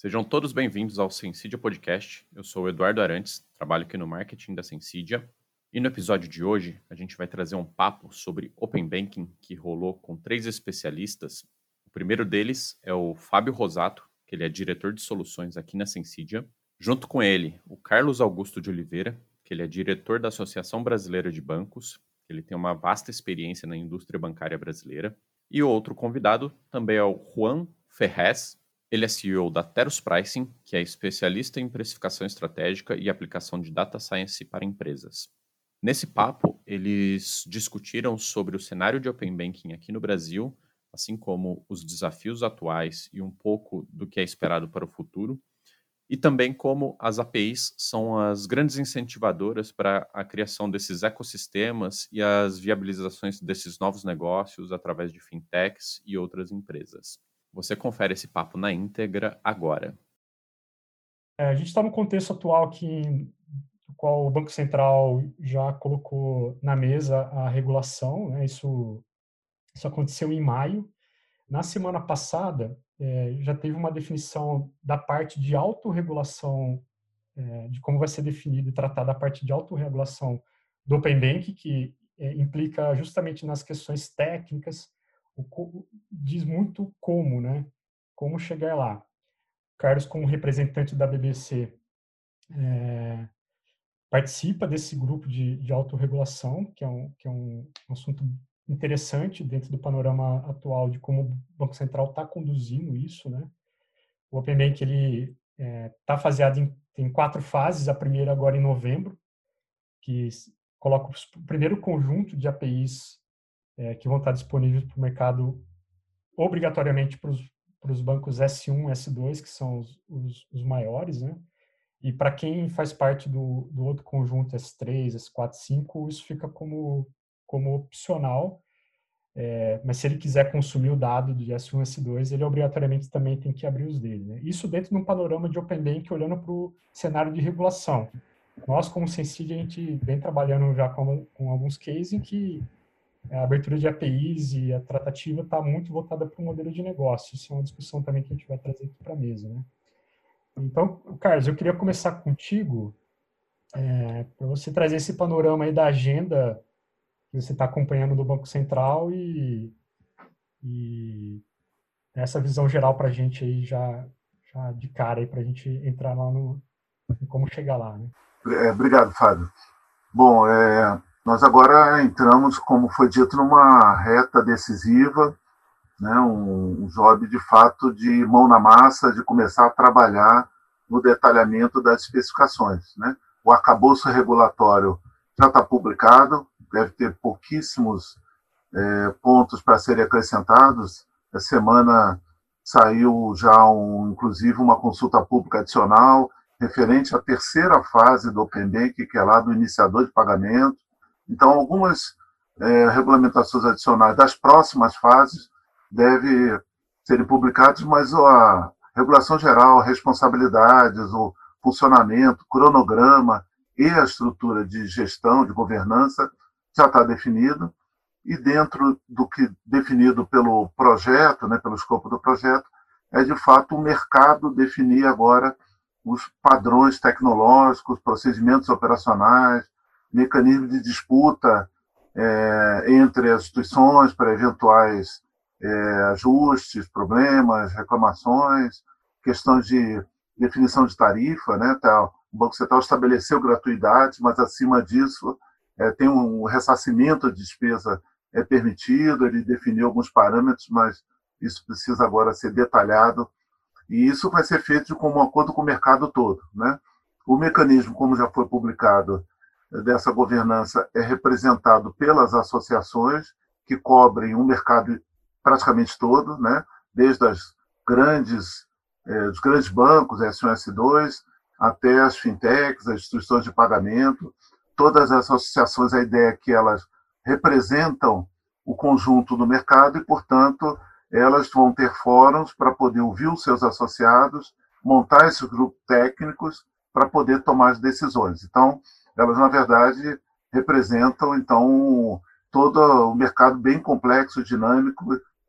Sejam todos bem-vindos ao Sensidia Podcast. Eu sou o Eduardo Arantes, trabalho aqui no marketing da Sensidia. E no episódio de hoje, a gente vai trazer um papo sobre Open Banking que rolou com três especialistas. O primeiro deles é o Fábio Rosato, que ele é diretor de soluções aqui na Sensidia. Junto com ele, o Carlos Augusto de Oliveira, que ele é diretor da Associação Brasileira de Bancos. Ele tem uma vasta experiência na indústria bancária brasileira. E o outro convidado também é o Juan Ferrez, ele é CEO da Teros Pricing, que é especialista em precificação estratégica e aplicação de data science para empresas. Nesse papo, eles discutiram sobre o cenário de Open Banking aqui no Brasil, assim como os desafios atuais e um pouco do que é esperado para o futuro, e também como as APIs são as grandes incentivadoras para a criação desses ecossistemas e as viabilizações desses novos negócios através de fintechs e outras empresas. Você confere esse papo na íntegra agora. É, a gente está no contexto atual no qual o Banco Central já colocou na mesa a regulação, né? isso, isso aconteceu em maio. Na semana passada, é, já teve uma definição da parte de autorregulação, é, de como vai ser definido e tratada a parte de autorregulação do Open Bank, que é, implica justamente nas questões técnicas o, diz muito como, né? Como chegar lá. Carlos, como representante da BBC, é, participa desse grupo de, de autorregulação, que é, um, que é um assunto interessante dentro do panorama atual de como o Banco Central está conduzindo isso, né? O Open Bank ele está é, tá em tem quatro fases. A primeira agora em novembro, que coloca o primeiro conjunto de APIs é, que vão estar disponíveis para o mercado obrigatoriamente para os bancos S1 S2, que são os, os, os maiores, né? E para quem faz parte do, do outro conjunto S3, S4, S5, isso fica como, como opcional. É, mas se ele quiser consumir o dado de S1 S2, ele obrigatoriamente também tem que abrir os dele. Né? Isso dentro de um panorama de Open Bank olhando para o cenário de regulação. Nós, como Sensid, a gente vem trabalhando já com, com alguns cases em que a abertura de APIs e a tratativa está muito voltada para o modelo de negócio. Isso é uma discussão também que a gente vai trazer aqui para a mesa. Né? Então, Carlos, eu queria começar contigo é, para você trazer esse panorama aí da agenda que você está acompanhando do Banco Central e, e essa visão geral para a gente aí já, já de cara para a gente entrar lá no como chegar lá. Né? É, obrigado, Fábio. Bom, é, nós agora entramos, como foi dito, numa reta decisiva, né, um, um job de fato de mão na massa, de começar a trabalhar no detalhamento das especificações. Né? O arcabouço regulatório já está publicado, deve ter pouquíssimos é, pontos para serem acrescentados. Essa semana saiu já, um, inclusive, uma consulta pública adicional referente à terceira fase do Open Bank, que é lá do iniciador de pagamento, então, algumas é, regulamentações adicionais das próximas fases devem serem publicadas, mas a regulação geral, responsabilidades, o funcionamento, cronograma e a estrutura de gestão, de governança já está definido. E dentro do que definido pelo projeto, né, pelo escopo do projeto, é de fato o mercado definir agora os padrões tecnológicos, procedimentos operacionais, mecanismo de disputa é, entre as instituições para eventuais é, ajustes, problemas, reclamações, questões de definição de tarifa, né? Tá, o Banco Central estabeleceu gratuidade, mas acima disso é, tem um ressarcimento de despesa é permitido, ele definiu alguns parâmetros, mas isso precisa agora ser detalhado e isso vai ser feito como acordo com o mercado todo, né? O mecanismo, como já foi publicado, dessa governança é representado pelas associações que cobrem o um mercado praticamente todo, né? desde as grandes, eh, os grandes bancos, S1 S2, até as fintechs, as instituições de pagamento, todas as associações, a ideia é que elas representam o conjunto do mercado e, portanto, elas vão ter fóruns para poder ouvir os seus associados, montar esses grupos técnicos para poder tomar as decisões. Então, elas, na verdade, representam, então, todo o mercado bem complexo, dinâmico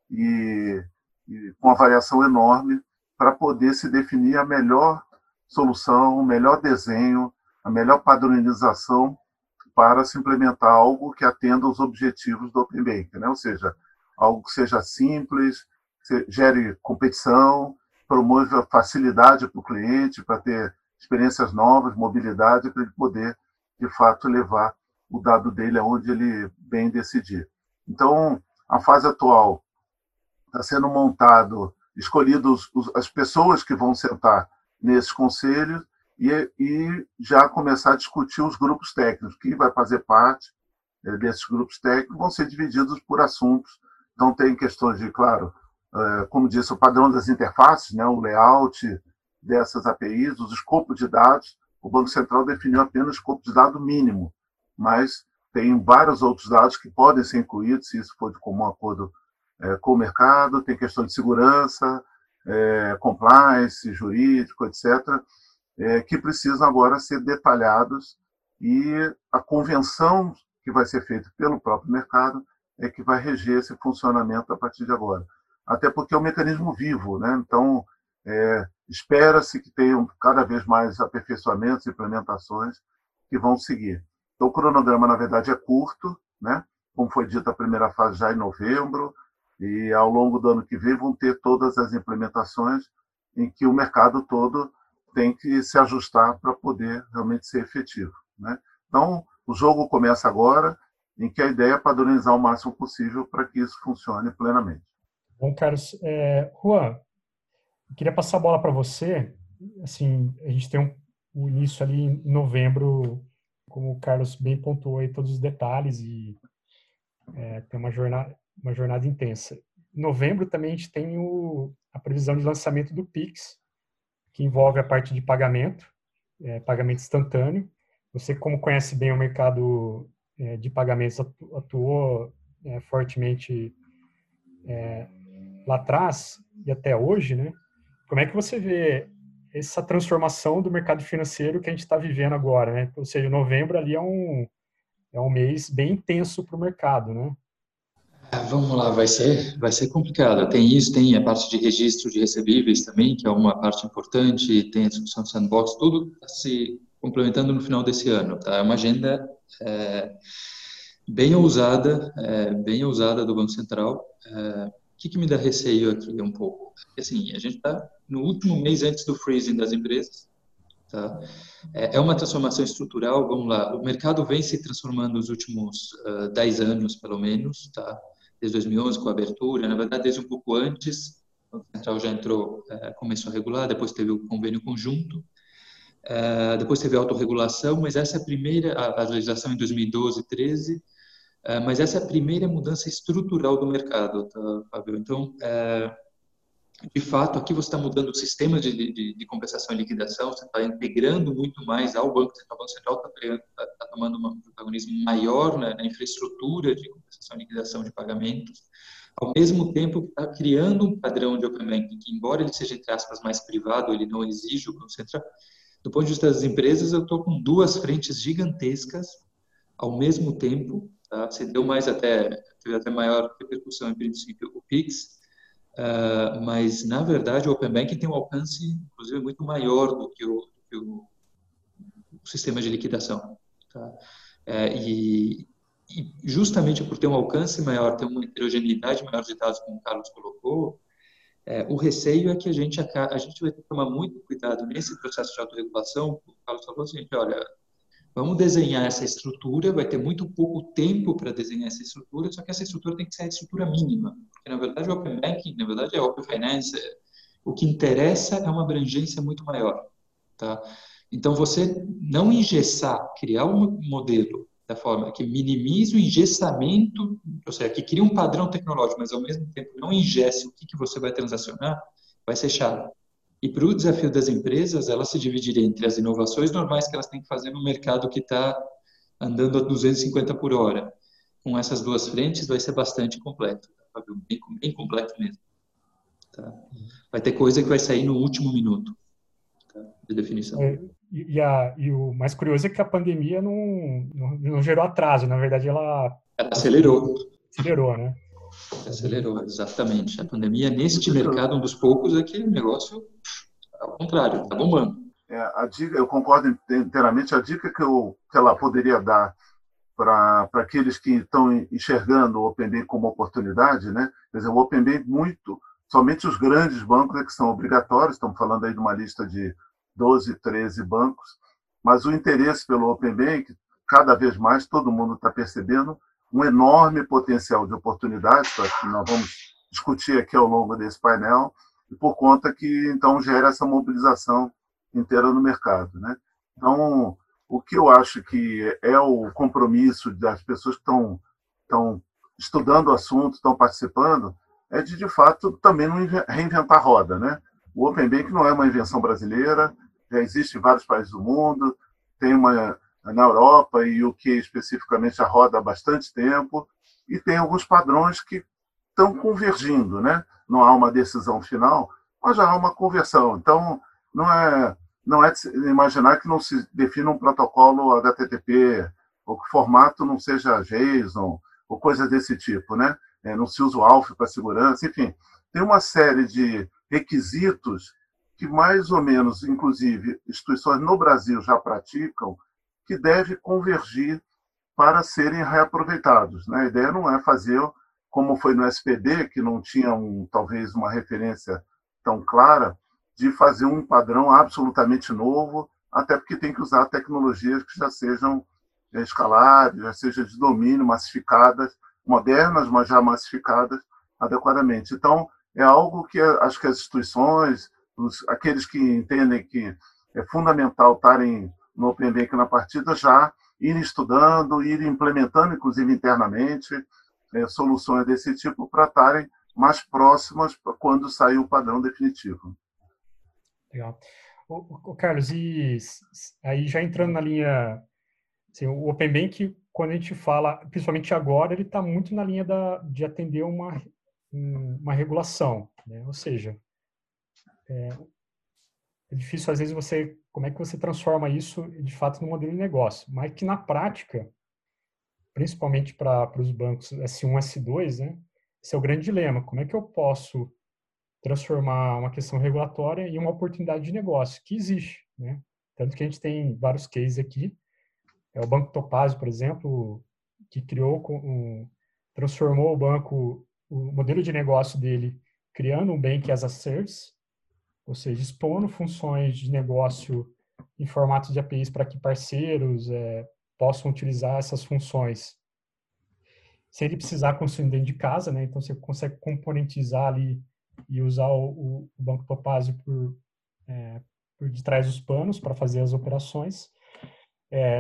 e, e com uma variação enorme para poder se definir a melhor solução, o melhor desenho, a melhor padronização para se implementar algo que atenda os objetivos do Open né? ou seja, algo que seja simples, que gere competição, promova facilidade para o cliente, para ter experiências novas, mobilidade, para ele poder, de fato, levar o dado dele aonde ele bem decidir. Então, a fase atual está sendo montado, escolhidos as pessoas que vão sentar nesses conselhos e, e já começar a discutir os grupos técnicos, que vai fazer parte eh, desses grupos técnicos, vão ser divididos por assuntos. Então, tem questões de, claro, eh, como disse, o padrão das interfaces, né, o layout dessas APIs, os escopos de dados. O Banco Central definiu apenas o escopo de dado mínimo, mas tem vários outros dados que podem ser incluídos, se isso for de comum acordo é, com o mercado, tem questão de segurança, é, compliance, jurídico, etc., é, que precisam agora ser detalhados e a convenção que vai ser feita pelo próprio mercado é que vai reger esse funcionamento a partir de agora. Até porque é um mecanismo vivo, né? então é, espera-se que tenham cada vez mais aperfeiçoamentos, implementações que vão seguir. Então, o cronograma, na verdade, é curto, né? como foi dito, a primeira fase já em novembro, e ao longo do ano que vem vão ter todas as implementações em que o mercado todo tem que se ajustar para poder realmente ser efetivo. Né? Então, o jogo começa agora, em que a ideia é padronizar o máximo possível para que isso funcione plenamente. Bom, Carlos, é, Juan, queria passar a bola para você. Assim, a gente tem um, o início ali em novembro como o Carlos bem pontuou aí todos os detalhes e é, tem uma jornada, uma jornada intensa. Em novembro também a gente tem o, a previsão de lançamento do Pix, que envolve a parte de pagamento, é, pagamento instantâneo. Você, como conhece bem o mercado é, de pagamentos, atuou é, fortemente é, lá atrás e até hoje, né? Como é que você vê essa transformação do mercado financeiro que a gente está vivendo agora, né? Ou seja, novembro ali é um, é um mês bem intenso para o mercado, né? Ah, vamos lá, vai ser, vai ser complicado. Tem isso, tem a parte de registro de recebíveis também, que é uma parte importante, tem a discussão do sandbox, tudo tá se complementando no final desse ano, tá? É uma agenda é, bem ousada, é, bem ousada do Banco Central. É, o que, que me dá receio aqui um pouco? Assim, a gente está no último mês antes do freezing das empresas. Tá? É, é uma transformação estrutural, vamos lá, o mercado vem se transformando nos últimos uh, ah, 10 anos, pelo menos, tá? desde 2011 com a abertura, na verdade desde um pouco antes, o Central já entrou, uh, começou a regular, depois teve o convênio conjunto, uh, depois teve a autorregulação, mas essa é a primeira, a, a legislação em 2012, 13, mas essa é a primeira mudança estrutural do mercado, tá, Fábio? Então, de fato, aqui você está mudando o sistema de, de, de, compensação e liquidação, você está integrando muito mais ao Banco Central. O Banco Central está tá, tomando um protagonismo maior né, na infraestrutura de compensação e liquidação de pagamentos, ao mesmo tempo que está criando um padrão de Open Banking, que embora ele seja, entre aspas, mais privado, ele não exige o Banco Central. Do ponto de vista das empresas, eu estou com duas frentes gigantescas ao mesmo tempo. Tá? Você deu mais até, teve até maior repercussão, em princípio, o PIX, Uh, mas, na verdade, o Open Banking tem um alcance, inclusive, muito maior do que o, que o, sistema de liquidação. Tá? É, e, e, justamente por ter um alcance maior, ter uma heterogeneidade maior de dados, como o Carlos colocou, é, o receio é que a gente, a, a gente vai ter que tomar muito cuidado nesse processo de autorregulação. O Carlos falou assim, olha, Vamos desenhar essa estrutura, vai ter muito pouco tempo para desenhar essa estrutura, só que essa estrutura tem que ser a estrutura mínima, porque na verdade o Open Banking, na verdade é Open Finance, o que interessa é uma abrangência muito maior, tá? Então você não engessar, criar um modelo da forma que minimize o engessamento, ou seja, que cria um padrão tecnológico, mas ao mesmo tempo não ingesse o que, que você vai transacionar, vai ser chato. E para o desafio das empresas, elas se dividirem entre as inovações normais que elas têm que fazer no mercado que está andando a 250 por hora. Com essas duas frentes, vai ser bastante completo, tá? bem, bem completo mesmo. Tá? Vai ter coisa que vai sair no último minuto tá? de definição. É, e, a, e, o mais curioso é que a pandemia não, não, não gerou atraso, na verdade ela... Ela acelerou. Acelerou, né? Acelerou, exatamente. A pandemia, neste mercado, um dos poucos, é que o negócio, ao contrário, está bombando. É, a dica, eu concordo inteiramente. A dica que, eu, que ela poderia dar para aqueles que estão enxergando o Open Bank como oportunidade, né? Quer dizer, o Open Bank muito, somente os grandes bancos é que são obrigatórios, estamos falando aí de uma lista de 12, 13 bancos, mas o interesse pelo Open Bank, cada vez mais, todo mundo está percebendo um enorme potencial de oportunidades, que nós vamos discutir aqui ao longo desse painel, e por conta que, então, gera essa mobilização inteira no mercado. Né? Então, o que eu acho que é o compromisso das pessoas que estão, estão estudando o assunto, estão participando, é de, de fato, também não reinventar a roda. Né? O Open Bank não é uma invenção brasileira, já existe em vários países do mundo, tem uma na Europa e o que especificamente já roda há bastante tempo, e tem alguns padrões que estão convergindo. Né? Não há uma decisão final, mas já há uma conversão. Então, não é não é imaginar que não se defina um protocolo HTTP ou que o formato não seja JSON ou coisa desse tipo, né? É, não se usa o ALF para segurança, enfim, tem uma série de requisitos que mais ou menos, inclusive, instituições no Brasil já praticam, que deve convergir para serem reaproveitados. Né? A ideia não é fazer como foi no SPD, que não tinha um, talvez uma referência tão clara, de fazer um padrão absolutamente novo, até porque tem que usar tecnologias que já sejam escalares, já sejam de domínio, massificadas, modernas, mas já massificadas adequadamente. Então, é algo que acho que as instituições, os, aqueles que entendem que é fundamental estarem no Open Bank na partida, já irem estudando, irem implementando, inclusive internamente, é, soluções desse tipo para estarem mais próximas quando sair o padrão definitivo. Legal. O, o, Carlos, e aí já entrando na linha, assim, o Open Bank, quando a gente fala, principalmente agora, ele está muito na linha da, de atender uma, uma regulação, né? ou seja, é, é, difícil às vezes você, como é que você transforma isso de fato no modelo de negócio, mas que na prática, principalmente para os bancos S1, S2, né, esse é o grande dilema, como é que eu posso transformar uma questão regulatória em uma oportunidade de negócio, que existe, né? Tanto que a gente tem vários cases aqui. É o Banco Topazio, por exemplo, que criou, um, transformou o banco, o modelo de negócio dele, criando um Bank as a Service, ou seja, expondo funções de negócio em formato de APIs para que parceiros é, possam utilizar essas funções sem ele precisar construir dentro de casa, né? Então você consegue componentizar ali e usar o, o Banco Topazio por, é, por detrás dos panos para fazer as operações.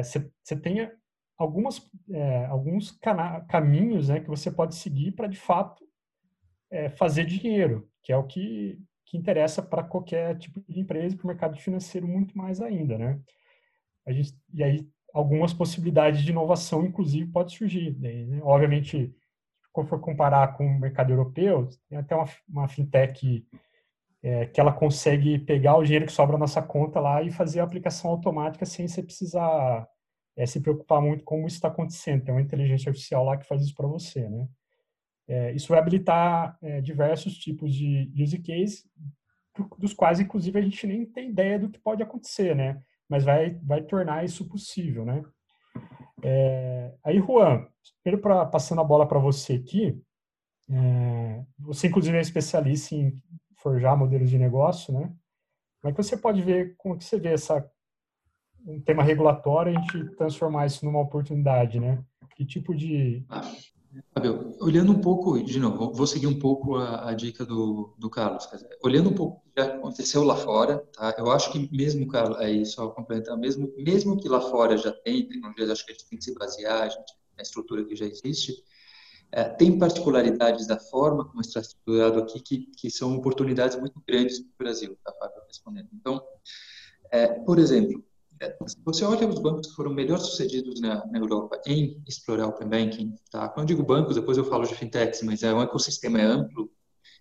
Você é, tem algumas, é, alguns caminhos né, que você pode seguir para, de fato, é, fazer dinheiro, que é o que, que interessa para qualquer tipo de empresa para o mercado financeiro muito mais ainda. Né? A gente, e aí, algumas possibilidades de inovação, inclusive, pode surgir. Né? Obviamente, quando for comparar com o mercado europeu, tem até uma, uma fintech é, que ela consegue pegar o dinheiro que sobra na nossa conta lá e fazer a aplicação automática sem você precisar é, se preocupar muito com como isso está acontecendo. Tem uma inteligência artificial lá que faz isso para você, né? É, isso vai habilitar é, diversos tipos de use case, dos quais, inclusive, a gente nem tem ideia do que pode acontecer, né? Mas vai, vai tornar isso possível, né? É, aí, Juan, primeiro pra, passando a bola para você aqui, é, você inclusive é especialista em forjar modelos de negócio, né? Como é que você pode ver, como que você vê essa um tema regulatório a gente transformar isso numa oportunidade, né? Que tipo de Fabio, olhando um pouco, de novo, vou seguir um pouco a, a dica do, do Carlos. Dizer, olhando um pouco o que aconteceu lá fora, tá? eu acho que mesmo, Carlos, aí só complementar, mesmo, mesmo que lá fora já tem tecnologias, acho que a gente tem que se basear, gente, na estrutura que já existe, é, tem particularidades da forma como está estruturado aqui que, que são oportunidades muito grandes para o Brasil, tá, Fábio, respondendo. Então, é, por exemplo, se você olha os bancos que foram melhor sucedidos na, na, Europa em explorar o Open Banking, tá? quando eu digo bancos, depois eu falo de fintechs, mas é um ecossistema é amplo,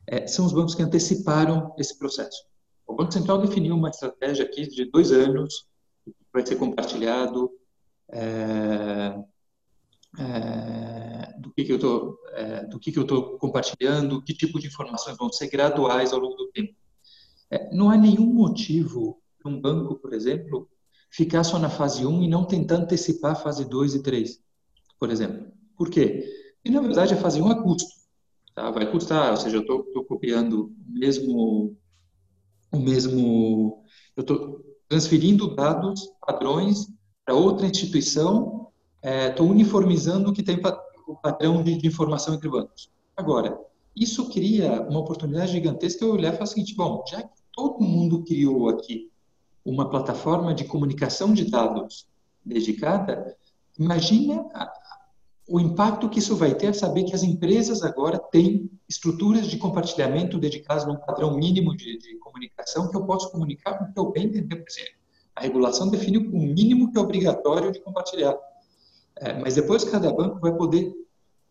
é, são os bancos que anteciparam esse processo. O Banco Central definiu uma estratégia aqui de dois anos, vai ser compartilhado, é, é, é, do que, que eu estou compartilhando, que tipo de informações vão ser graduais ao longo do tempo. É, não há nenhum motivo para um banco, por exemplo, ficar só na fase 1 e não tentar antecipar a fase 2 e 3, por exemplo. Por quê? E, na verdade, a fase 1 é custo. Tá? Vai custar, ou seja, eu estou copiando o mesmo, o mesmo, eu estou transferindo dados, padrões para outra instituição, estou é, uniformizando o que tem o padrão de, de, informação entre bancos. Agora, isso cria uma oportunidade gigantesca eu olhar e falar o seguinte, bom, já que todo mundo criou aqui uma plataforma de comunicação de dados dedicada, imagina o impacto que isso vai ter saber que as empresas agora têm estruturas de compartilhamento dedicadas a um padrão mínimo de, de comunicação que eu posso comunicar com o que eu bem entender, por exemplo. A regulação define o mínimo que é obrigatório de compartilhar. É, mas depois cada banco vai poder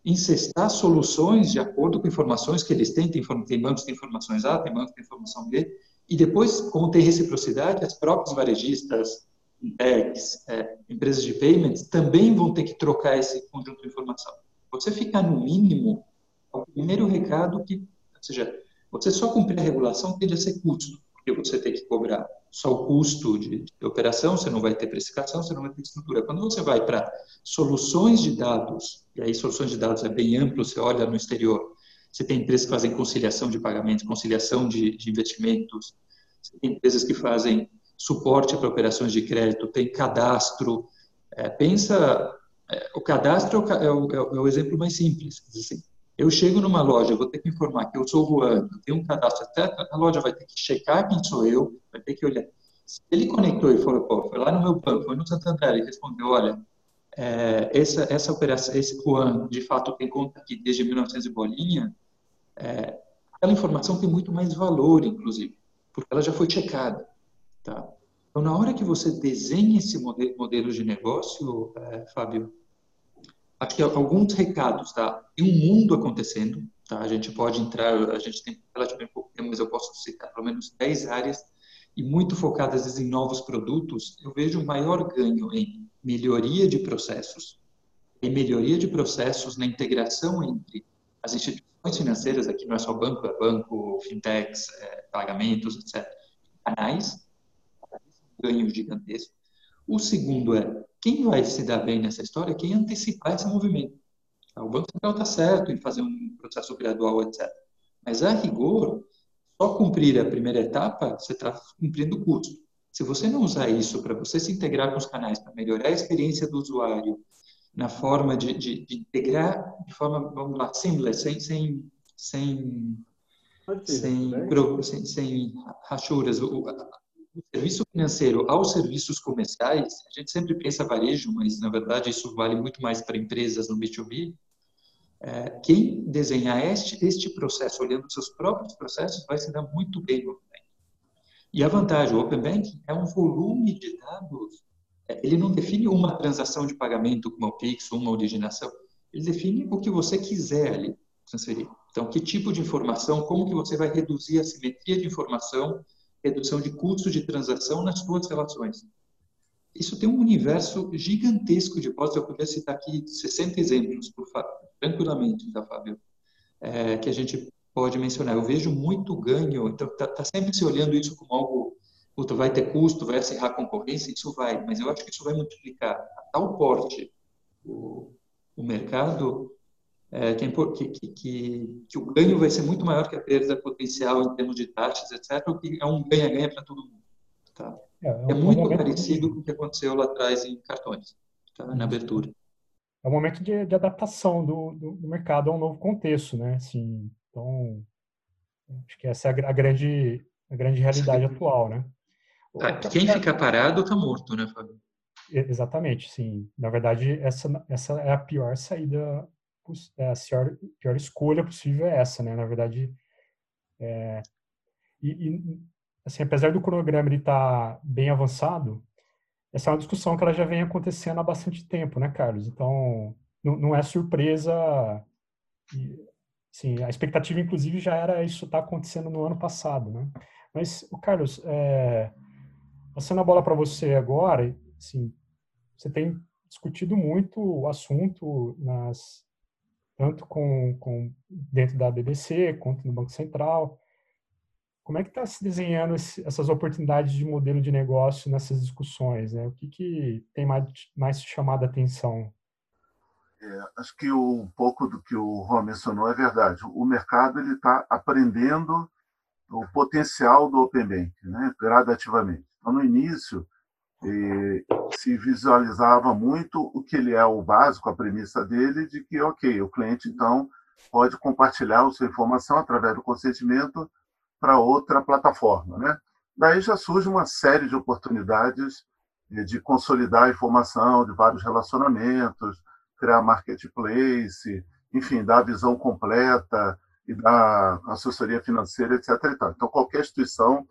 incestar soluções de acordo com informações que eles têm. Tem, tem bancos que têm informações A, tem bancos que têm informação B. E depois, como tem reciprocidade, as próprias varejistas, fintechs, é, empresas de payments, também vão ter que trocar esse conjunto de informação. Você ficar no mínimo, é o primeiro recado que, ou seja, você só cumprir a regulação tende a ser custo, porque você tem que cobrar só o custo de, de operação, você não vai ter precificação, você não vai ter estrutura. Quando você vai para soluções de dados, e aí soluções de dados é bem amplo, você olha no exterior, você tem empresas que fazem conciliação de pagamentos, conciliação de, de investimentos, você tem empresas que fazem suporte para operações de crédito, tem cadastro. É, pensa, é, o cadastro é o, é, o, é o, exemplo mais simples. Assim, eu chego numa loja, vou ter que informar que eu sou o Juan, eu tenho um cadastro, até a loja vai ter que checar quem sou eu, vai ter que olhar. Se ele conectou e falou, pô, foi lá no meu banco, foi no Santander e respondeu, olha, é, essa, essa operação, esse Juan, de fato, tem conta aqui desde 1900 e bolinha, é, aquela informação tem muito mais valor, inclusive, porque ela já foi checada. Tá? Então, na hora que você desenha esse modelo de negócio, é, Fábio, acho que alguns recados, tá? Tem um mundo acontecendo, tá? A gente pode entrar, a gente tem relativamente pouco tempo, mas eu posso citar pelo menos 10 áreas e muito focadas em novos produtos. Eu vejo um maior ganho em melhoria de processos, em melhoria de processos na integração entre as instituições financeiras, aqui não é só banco, é banco, fintechs, é, pagamentos, etc., canais, ganho gigantesco. O segundo é, quem vai se dar bem nessa história é quem antecipar esse movimento. Tá, o Banco Central está certo em fazer um processo gradual, etc. Mas, a rigor, só cumprir a primeira etapa, você está cumprindo o custo. Se você não usar isso para você se integrar com os canais, para melhorar a experiência do usuário, na forma de, de, de integrar de forma, vamos lá, seamless, sem, sem, sem, sem, né? sem, sem rachuras, o, do serviço financeiro aos serviços comerciais, a gente sempre pensa varejo, mas na verdade isso vale muito mais para empresas no B2B. É, quem desenhar este, este processo, olhando seus próprios processos, vai se dar muito bem no Open Banking. E a vantagem, o Open Banking é um volume de dados, ele não define uma transação de pagamento como o Pix, uma originação, ele define o que você quiser ali transferir. Então, que tipo de informação, como que você vai reduzir a simetria de informação redução de custos de transação nas suas relações. Isso tem um universo gigantesco de hipóteses. Eu poderia citar aqui 60 exemplos, tranquilamente, tá, Fábio? É, que a gente pode mencionar. Eu vejo muito ganho, então está tá sempre se olhando isso como algo, puta, vai ter custo, vai acirrar a concorrência, isso vai, mas eu acho que isso vai multiplicar a tal porte o, o mercado é, que, que, que, que, o ganho vai ser muito maior que a perda potencial em termos de taxas, etc., o que é um ganha-ganha para todo mundo. Tá? É, é, é muito parecido com o que aconteceu lá atrás em cartões, tá? na abertura. É um momento de, de adaptação do, do, do, mercado a um novo contexto, né? Assim, então, acho que essa é a, a grande, a grande realidade atual, né? Tá, quem fica parado está morto, né, Fábio? Exatamente, sim. Na verdade, essa, essa é a pior saída é, a pior, pior escolha possível é essa, né? Na verdade, é, e, e, assim, apesar do cronograma estar tá bem avançado, essa é uma discussão que ela já vem acontecendo há bastante tempo, né, Carlos? Então, não, não é surpresa. sim, a expectativa, inclusive, já era isso estar tá acontecendo no ano passado, né? Mas, o Carlos, é, passando a bola para você agora, assim, você tem discutido muito o assunto nas tanto com, com dentro da BBC quanto no Banco Central. Como é que está se desenhando esse, essas oportunidades de modelo de negócio nessas discussões? Né? O que, que tem mais, mais chamado a atenção? É, acho que um pouco do que o Ron mencionou é verdade. O mercado ele está aprendendo o potencial do Open Bank, né? gradativamente. Então, no início, eh, se visualizava muito o que ele é o básico, a premissa dele, de que, ok, o cliente, então, pode compartilhar a sua informação através do consentimento para outra plataforma. Né? Daí já surge uma série de oportunidades de consolidar a informação de vários relacionamentos, criar marketplace, enfim, dar a visão completa e dar assessoria financeira, etc. Então, qualquer instituição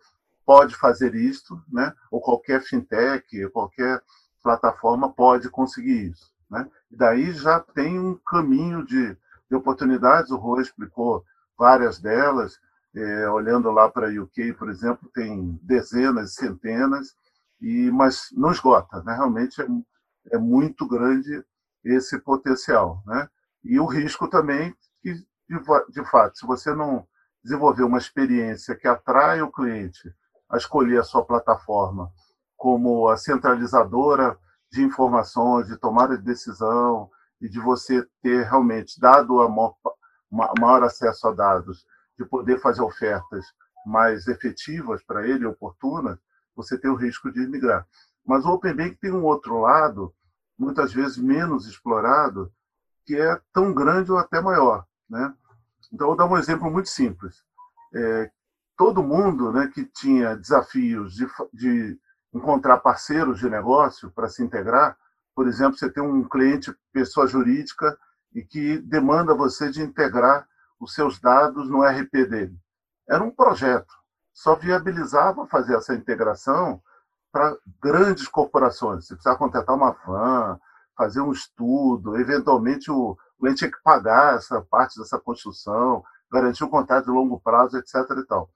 pode fazer isto, né? ou qualquer fintech, qualquer plataforma pode conseguir isso. Né? E daí já tem um caminho de, de oportunidades, o Rô explicou várias delas, é, olhando lá para a UK, por exemplo, tem dezenas, centenas, e mas não esgota, né? realmente é, é muito grande esse potencial. Né? E o risco também, que de, de fato, se você não desenvolver uma experiência que atrai o cliente a escolher a sua plataforma como a centralizadora de informações, de tomada de decisão e de você ter realmente dado a maior, maior acesso a dados de poder fazer ofertas mais efetivas para ele, oportunas, você tem o risco de migrar. Mas o Open Bank tem um outro lado, muitas vezes menos explorado, que é tão grande ou até maior. Né? Então, vou dar um exemplo muito simples. É, todo mundo né, que tinha desafios de, de encontrar parceiros de negócio para se integrar, por exemplo, você tem um cliente, pessoa jurídica, e que demanda você de integrar os seus dados no RP dele. Era um projeto, só viabilizava fazer essa integração para grandes corporações. Você precisava contratar uma van, fazer um estudo, eventualmente o cliente tinha que pagar essa parte dessa construção, garantir o um contrato de longo prazo, etc. E tal.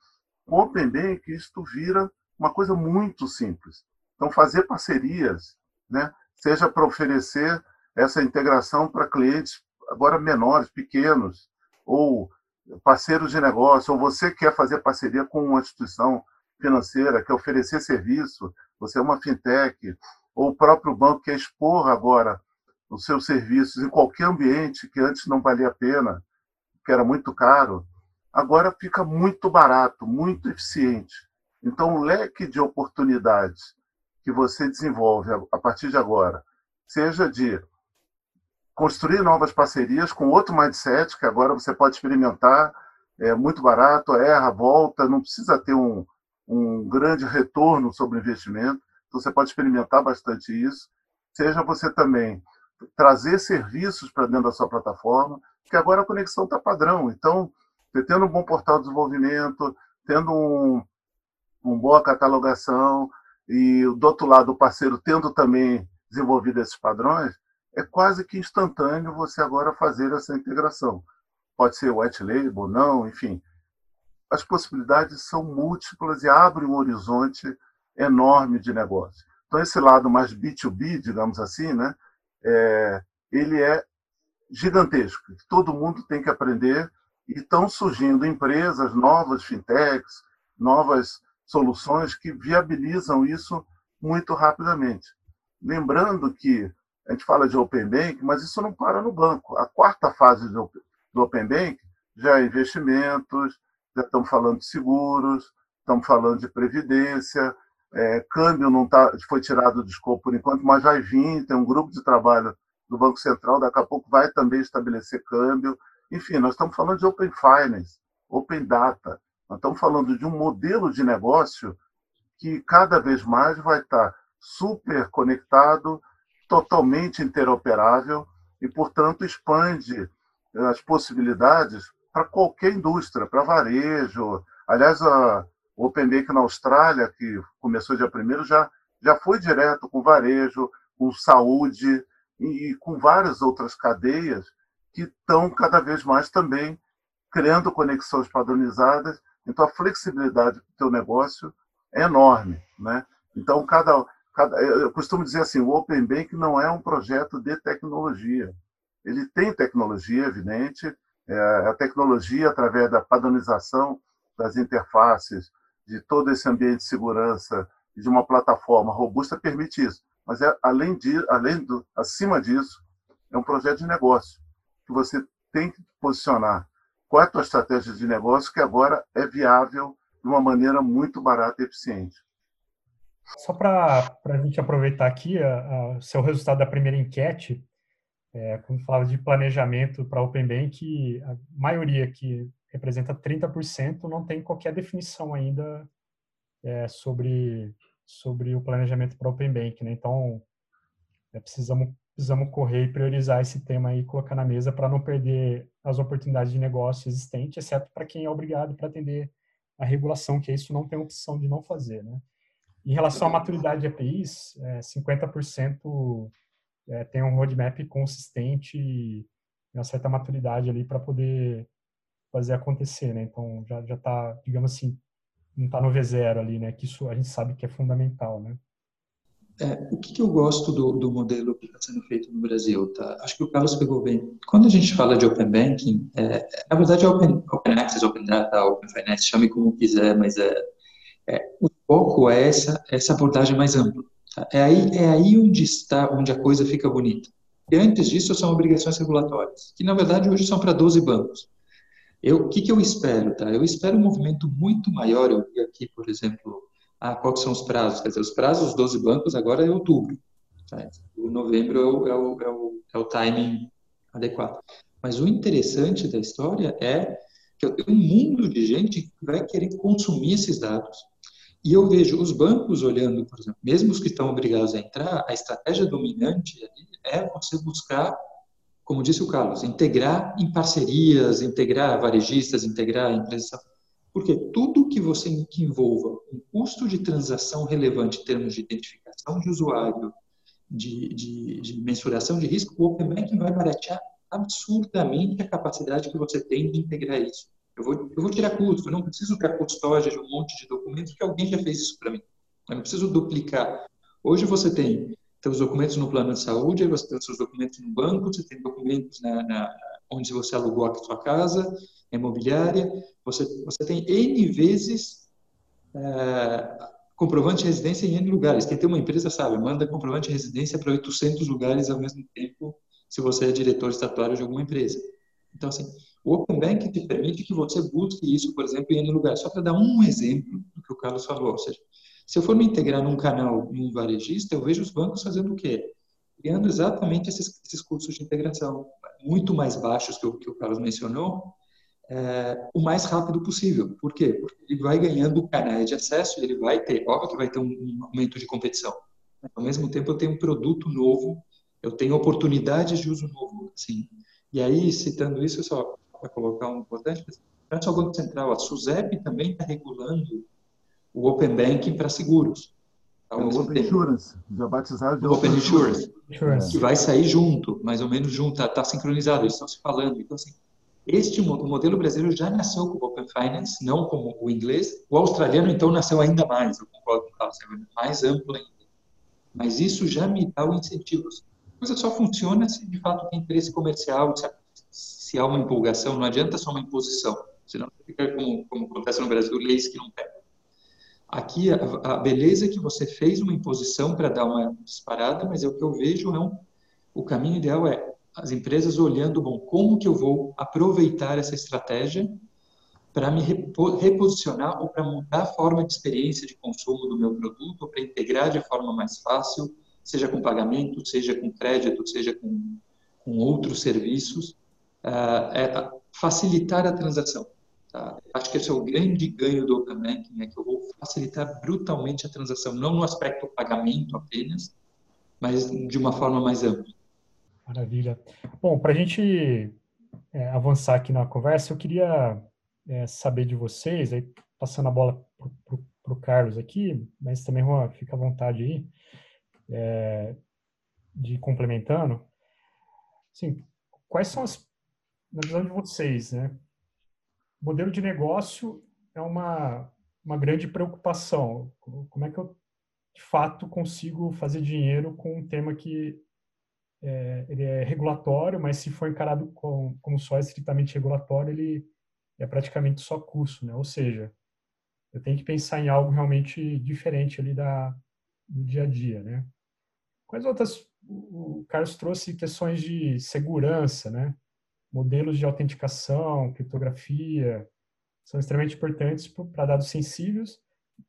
O Open Bank, isto vira uma coisa muito simples. Então, fazer parcerias, né, seja para oferecer essa integração para clientes agora menores, pequenos, ou parceiros de negócio, ou você quer fazer parceria com uma instituição financeira, quer oferecer serviço, você é uma fintech, ou o próprio banco quer expor agora os seus serviços em qualquer ambiente que antes não valia a pena, que era muito caro, agora fica muito barato, muito eficiente. Então, o leque de oportunidades que você desenvolve a partir de agora, seja de construir novas parcerias com outro mindset, que agora você pode experimentar, é muito barato, erra, volta, não precisa ter um, um grande retorno sobre o investimento, então você pode experimentar bastante isso. Seja você também trazer serviços para dentro da sua plataforma, que agora a conexão está padrão. Então, você tendo um bom portal de desenvolvimento, tendo um, uma boa catalogação e do outro lado o parceiro tendo também desenvolvido esses padrões, é quase que instantâneo você agora fazer essa integração. Pode ser white label, não, enfim. As possibilidades são múltiplas e abrem um horizonte enorme de negócio. Então, esse lado mais B2B, digamos assim, né, é, ele é gigantesco. Todo mundo tem que aprender e estão surgindo empresas novas, fintechs, novas soluções que viabilizam isso muito rapidamente. Lembrando que a gente fala de Open Bank, mas isso não para no banco. A quarta fase do, Open Bank já é investimentos, já estamos falando de seguros, estamos falando de previdência, é, câmbio não tá, foi tirado do escopo por enquanto, mas vai vir, tem um grupo de trabalho do Banco Central, daqui a pouco vai também estabelecer câmbio. Enfim, nós estamos falando de Open Finance, Open Data. Nós estamos falando de um modelo de negócio que cada vez mais vai estar super conectado, totalmente interoperável e, portanto, expande as possibilidades para qualquer indústria, para varejo. Aliás, a Open Bank na Austrália, que começou dia 1 já, já foi direto com varejo, com saúde e, e com várias outras cadeias que estão cada vez mais também criando conexões padronizadas. Então, a flexibilidade do teu negócio é enorme. Né? Então, cada, cada, eu costumo dizer assim, o Open Bank não é um projeto de tecnologia, ele tem tecnologia, evidente, é, a tecnologia, através da padronização das interfaces, de todo esse ambiente de segurança de uma plataforma robusta, permite isso. Mas, é, além, de, além do, acima disso, é um projeto de negócio, que você tem que posicionar qual é a tua estratégia de negócio que agora é viável de uma maneira muito barata e eficiente. Só para a gente aproveitar aqui, o seu resultado da primeira enquete, é, quando falava de planejamento para Open Bank, a maioria que representa 30% não tem qualquer definição ainda é, sobre, sobre o planejamento para Open Bank. Né? Então, é, precisamos, precisamos correr e priorizar esse tema e colocar na mesa para não perder as oportunidades de negócio existentes, exceto para quem é obrigado para atender a regulação, que isso não tem opção de não fazer. Né? Em relação à maturidade de APIs, é, 50% é, tem um roadmap consistente e uma certa maturidade ali para poder fazer acontecer, né? Então já já está, digamos assim, não está no V0 ali, né? Que isso a gente sabe que é fundamental, né? É, o que, que, eu gosto do, do modelo que está sendo feito no Brasil, tá? Acho que o Carlos pegou bem. Quando a gente fala de Open Banking, é, na verdade, Open, open Access, Open Data, Open Finance, chame como quiser, mas é, é o foco é essa, essa abordagem mais ampla. Tá? É aí, é aí onde está, onde a coisa fica bonita. E antes disso são obrigações regulatórias, que na verdade hoje são para 12 bancos. Eu, o que, que eu espero? Tá? Eu espero um movimento muito maior. Eu vi aqui, por exemplo, ah, quais são os prazos? Quer dizer, os prazos dos 12 bancos agora é outubro. O novembro é o, é, o, é, o, é o timing adequado. Mas o interessante da história é que eu tenho um mundo de gente que vai querer consumir esses dados e eu vejo os bancos olhando, por exemplo, mesmo os que estão obrigados a entrar, a estratégia dominante é você buscar, como disse o Carlos, integrar em parcerias, integrar varejistas, integrar empresas. Porque tudo que você que envolva um custo de transação relevante em termos de identificação de usuário, de, de, de mensuração de risco, o Open Banking vai baratear absurdamente a capacidade que você tem de integrar isso. Eu vou, eu vou tirar custo, eu não preciso ter custódia de um monte de documentos, que alguém já fez isso para mim. Eu não preciso duplicar. Hoje você tem seus documentos no plano de saúde, você tem seus documentos no banco, você tem documentos na, na onde você alugou a sua casa, imobiliária, você, você tem N vezes é, comprovante de residência em N lugares. Quem tem uma empresa sabe, manda comprovante de residência para 800 lugares ao mesmo tempo, se você é diretor estatuário de alguma empresa. Então, assim, o Open Bank te permite que você busque isso, por exemplo, em N lugar. Só para dar um exemplo do que o Carlos falou. Ou seja, se eu for me integrar num canal, num varejista, eu vejo os bancos fazendo o quê? Criando exatamente esses, esses custos de integração, muito mais baixos que o que o Carlos mencionou, é, o mais rápido possível. Por quê? Porque ele vai ganhando canais de acesso e ele vai ter, óbvio que vai ter um, um aumento de competição. Mas, ao mesmo tempo, eu tenho um produto novo, eu tenho oportunidades de uso novo. Assim. E aí, citando isso, só para colocar um importante, é o Banco Central, a SUSEP também está regulando o Open Banking para seguros. Então, o Open Insurance, já batizado de Open, Insurance, Insurance, que vai sair junto, mais ou menos junto, está tá sincronizado, eles estão se falando. Então, assim, este o modelo brasileiro já nasceu com o Open Finance, não como o inglês. O australiano, então, nasceu ainda mais, eu concordo com o Carlos, é mais amplo ainda. Mas isso já me dá o incentivo. A coisa só funciona se, de fato, tem interesse comercial, se a se há uma empolgação, não adianta só uma imposição, senão fica como, como acontece no Brasil, leis que não pegam. Aqui, a, a beleza é que você fez uma imposição para dar uma disparada, mas é o que eu vejo é um, o caminho ideal é as empresas olhando, bom, como que eu vou aproveitar essa estratégia para me reposicionar ou para mudar a forma de experiência de consumo do meu produto, para integrar de forma mais fácil, seja com pagamento, seja com crédito, seja com, com outros serviços, uh, é facilitar a transação. Tá? Acho que esse é o grande ganho do Open Banking, é que eu vou facilitar brutalmente a transação, não no aspecto pagamento apenas, mas de uma forma mais ampla. Maravilha. Bom, para a gente é, avançar aqui na conversa, eu queria é, saber de vocês, aí passando a bola para o Carlos aqui, mas também, Juan, fica à vontade aí, é, de complementando. Assim, quais são as na visão de vocês, né? Modelo de negócio é uma, uma grande preocupação. Como é que eu, de fato, consigo fazer dinheiro com um tema que é, ele é regulatório, mas se for encarado com, como só estritamente regulatório, ele é praticamente só curso, né? Ou seja, eu tenho que pensar em algo realmente diferente ali da, do dia a dia, né? Quais outras... O Carlos trouxe questões de segurança, né? Modelos de autenticação, criptografia, são extremamente importantes para dados sensíveis,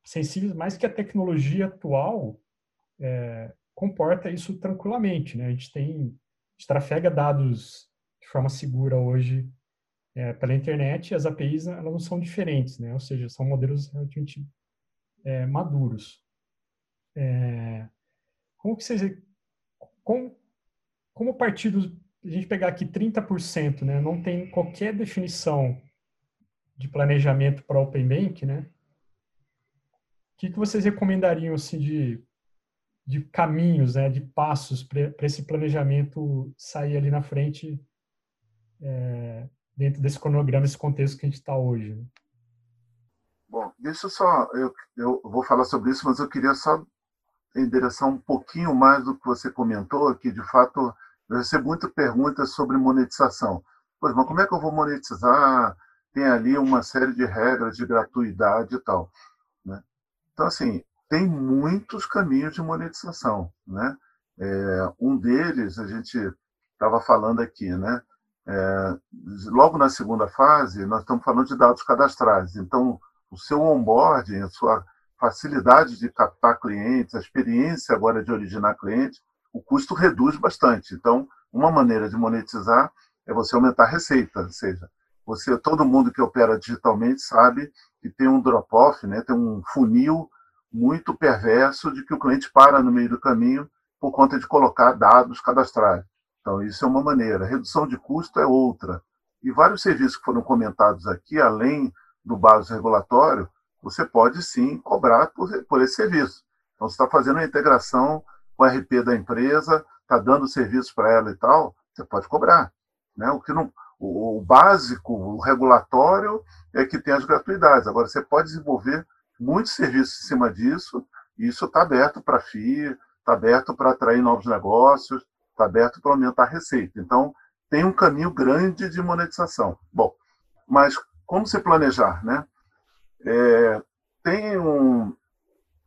sensíveis mais que a tecnologia atual é, comporta isso tranquilamente, né? A gente tem, a gente trafega dados de forma segura hoje é, pela internet e as APIs elas não são diferentes, né? Ou seja, são modelos relativamente é, maduros. É, como que vocês, como, como partido, a gente pegar aqui 30%, né? Não tem qualquer definição de planejamento para Open Bank, né? O que, que vocês recomendariam assim de de caminhos, né, de passos para esse planejamento sair ali na frente é, dentro desse cronograma, esse contexto que a gente está hoje. Né? Bom, deixa eu só, eu, eu vou falar sobre isso, mas eu queria só endereçar um pouquinho mais do que você comentou, que de fato eu recebo muitas perguntas sobre monetização. Pois, mas como é que eu vou monetizar? Tem ali uma série de regras de gratuidade e tal. Né? Então, assim, tem muitos caminhos de monetização, né? É, um deles a gente estava falando aqui, né? É, logo na segunda fase nós estamos falando de dados cadastrais. Então, o seu onboarding, a sua facilidade de captar clientes, a experiência agora de originar clientes, o custo reduz bastante. Então, uma maneira de monetizar é você aumentar a receita, ou seja, você, todo mundo que opera digitalmente sabe que tem um drop-off, né? Tem um funil muito perverso de que o cliente para no meio do caminho por conta de colocar dados cadastrais. Então, isso é uma maneira. redução de custo é outra. E vários serviços que foram comentados aqui, além do básico regulatório, você pode sim cobrar por, por esse serviço. Então, você está fazendo a integração o RP da empresa, está dando serviço para ela e tal, você pode cobrar. Né? O, que não, o, o básico, o regulatório, é que tem as gratuidades. Agora, você pode desenvolver muitos serviços em cima disso, e isso está aberto para FII, está aberto para atrair novos negócios, está aberto para aumentar a receita. Então, tem um caminho grande de monetização. Bom, mas como se planejar, né? É, tem um,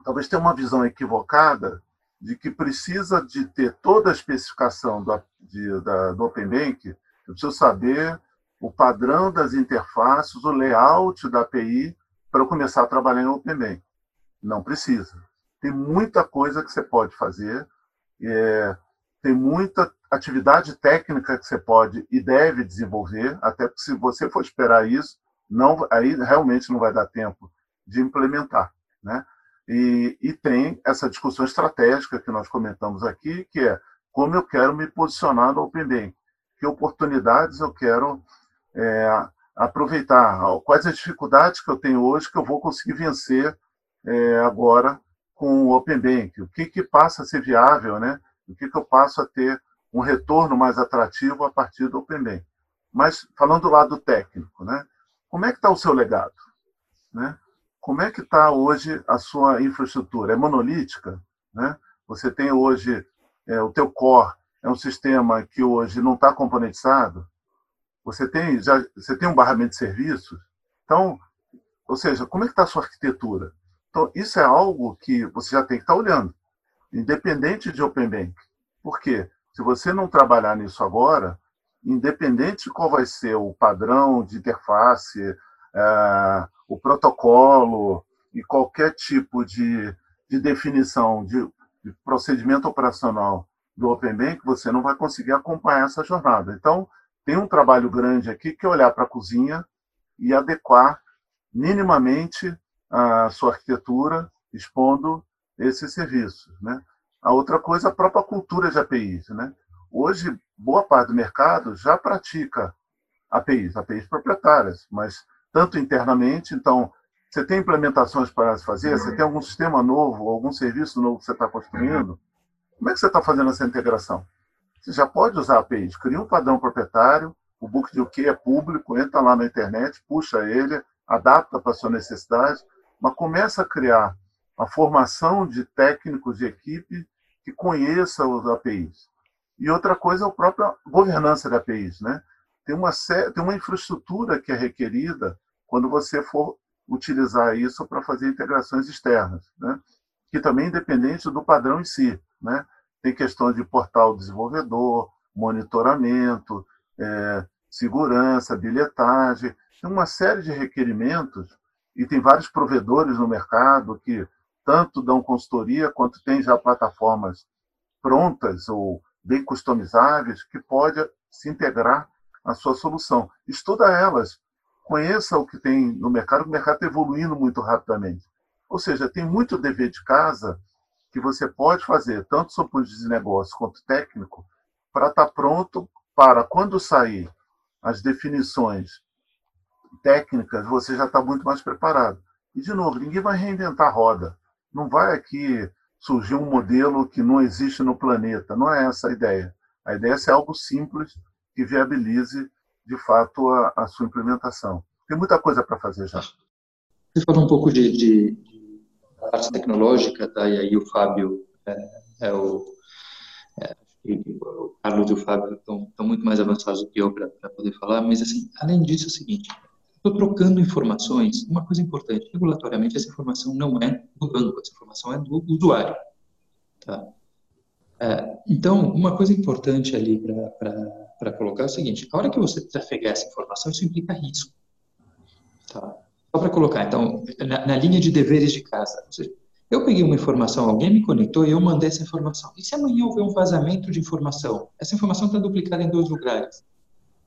talvez tenha uma visão equivocada de que precisa de ter toda a especificação do, de, da, do Open Bank, eu preciso saber o padrão das interfaces, o layout da API, para eu começar a trabalhar em Open Bank. Não precisa. Tem muita coisa que você pode fazer, é, tem muita atividade técnica que você pode e deve desenvolver, até porque se você for esperar isso, não, aí realmente não vai dar tempo de implementar. Né? E, e tem essa discussão estratégica que nós comentamos aqui, que é como eu quero me posicionar no Open Bank, que oportunidades eu quero é, aproveitar quais as dificuldades que eu tenho hoje que eu vou conseguir vencer é, agora com o Open Bank, o que, que passa a ser viável, né? o que, que eu passo a ter um retorno mais atrativo a partir do Open Bank. Mas falando do lado técnico, né? como é que está o seu legado? Né? Como é que está hoje a sua infraestrutura? É monolítica? Né? Você tem hoje, é, o teu core é um sistema que hoje não está componentizado? Você tem, já, você tem um barramento de serviços? Então, ou seja, como é que está a sua arquitetura? Então, isso é algo que você já tem que estar tá olhando, independente de Open Bank. Por quê? Se você não trabalhar nisso agora, independente de qual vai ser o padrão de interface, é, o protocolo e qualquer tipo de, de definição de, de procedimento operacional do Open Bank, você não vai conseguir acompanhar essa jornada. Então, tem um trabalho grande aqui que é olhar para a cozinha e adequar minimamente a sua arquitetura, expondo esses serviços. Né? A outra coisa, a própria cultura de APIs. Né? Hoje, boa parte do mercado já pratica APIs, APIs proprietárias, mas tanto internamente, então, você tem implementações para fazer, você tem algum sistema novo, algum serviço novo que você está construindo, como é que você está fazendo essa integração? Você já pode usar a API. Cria um padrão proprietário, o book de OK é público, entra lá na internet, puxa ele, adapta para a sua necessidade, mas começa a criar a formação de técnicos de equipe que conheça os APIs. E outra coisa é a própria governança da APIs. Né? Tem, uma, tem uma infraestrutura que é requerida quando você for utilizar isso para fazer integrações externas, né? que também é independente do padrão em si. Né? Tem questão de portal desenvolvedor, monitoramento, é, segurança, bilhetagem, tem uma série de requerimentos e tem vários provedores no mercado que tanto dão consultoria quanto tem já plataformas prontas ou bem customizáveis que pode se integrar à sua solução. Estuda elas, conheça o que tem no mercado, o mercado está evoluindo muito rapidamente. Ou seja, tem muito dever de casa que você pode fazer, tanto sob o ponto de negócio quanto técnico, para estar tá pronto para, quando sair as definições técnicas, você já está muito mais preparado. E, de novo, ninguém vai reinventar a roda. Não vai aqui surgir um modelo que não existe no planeta. Não é essa a ideia. A ideia é ser algo simples que viabilize, de fato, a, a sua implementação. Tem muita coisa para fazer já. Você falou um pouco de, de, de parte tecnológica, tá? e aí o Fábio é, é o, é, o Carlos e o Fábio estão, estão muito mais avançados do que eu para poder falar, mas assim, além disso é o seguinte, estou trocando informações, uma coisa importante, regulatoriamente essa informação não é do banco, essa informação é do usuário. Tá? É, então, uma coisa importante ali para colocar é o seguinte, a hora que você trafegar essa informação, isso implica risco. Tá? Só para colocar, então, na, na, linha de deveres de casa, ou seja, eu peguei uma informação, alguém me conectou e eu mandei essa informação. E se amanhã houver um vazamento de informação? Essa informação está duplicada em dois lugares.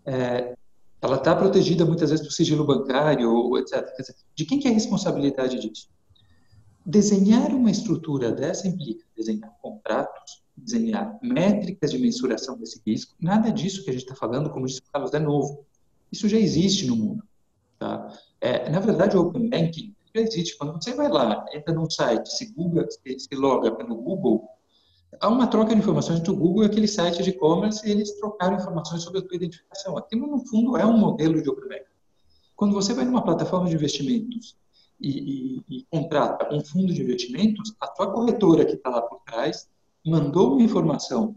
É, ela está protegida muitas vezes por sigilo bancário, etc. Dizer, de quem que é a responsabilidade disso? Desenhar uma estrutura dessa implica desenhar contratos, desenhar métricas de mensuração desse risco. Nada disso que a gente está falando, como disse o Carlos, é novo. Isso já existe no mundo. Tá? É, na verdade, o Open Banking já existe. Quando você vai lá, entra num site, se, Google, se loga pelo Google, há uma troca de informações entre o Google e aquele site de e-commerce e eles trocaram informações sobre a sua identificação. Aquilo, no fundo, é um modelo de Open Banking. Quando você vai numa plataforma de investimentos e, e, e contrata um fundo de investimentos, a tua corretora que está lá por trás mandou uma informação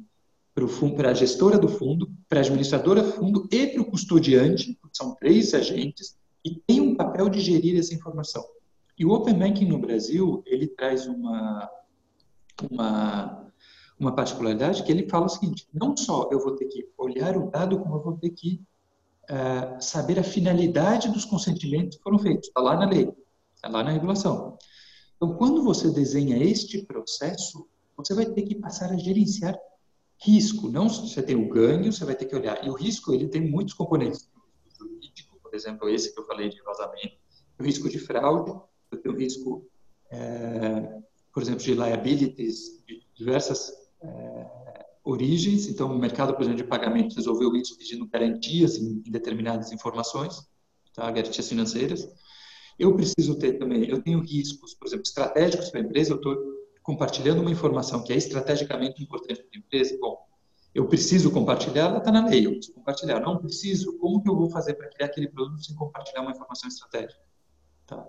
para a gestora do fundo, para a administradora do fundo e para o custodiante, são três agentes, e tem um papel de gerir essa informação. E o Open Banking no Brasil, ele traz uma, uma, uma particularidade que ele fala o seguinte, não só eu vou ter que olhar o dado, como eu vou ter que uh, saber a finalidade dos consentimentos que foram feitos. Está lá na lei, está lá na regulação. Então, quando você desenha este processo, você vai ter que passar a gerenciar risco. Não você tem o ganho, você vai ter que olhar. E o risco, ele tem muitos componentes. Jurídico, por exemplo, esse que eu falei de vazamento. O risco de fraude, eu tenho o risco, é, por exemplo, de liabilities, de diversas é, origens. Então, o mercado, por exemplo, de pagamento resolveu isso pedindo garantias em determinadas informações, tá? garantias financeiras. Eu preciso ter também, eu tenho riscos, por exemplo, estratégicos para a empresa, eu estou compartilhando uma informação que é estrategicamente importante para a empresa, bom, eu preciso compartilhar, ela está na lei, eu preciso compartilhar. Não preciso, como que eu vou fazer para criar aquele produto sem compartilhar uma informação estratégica? Tá.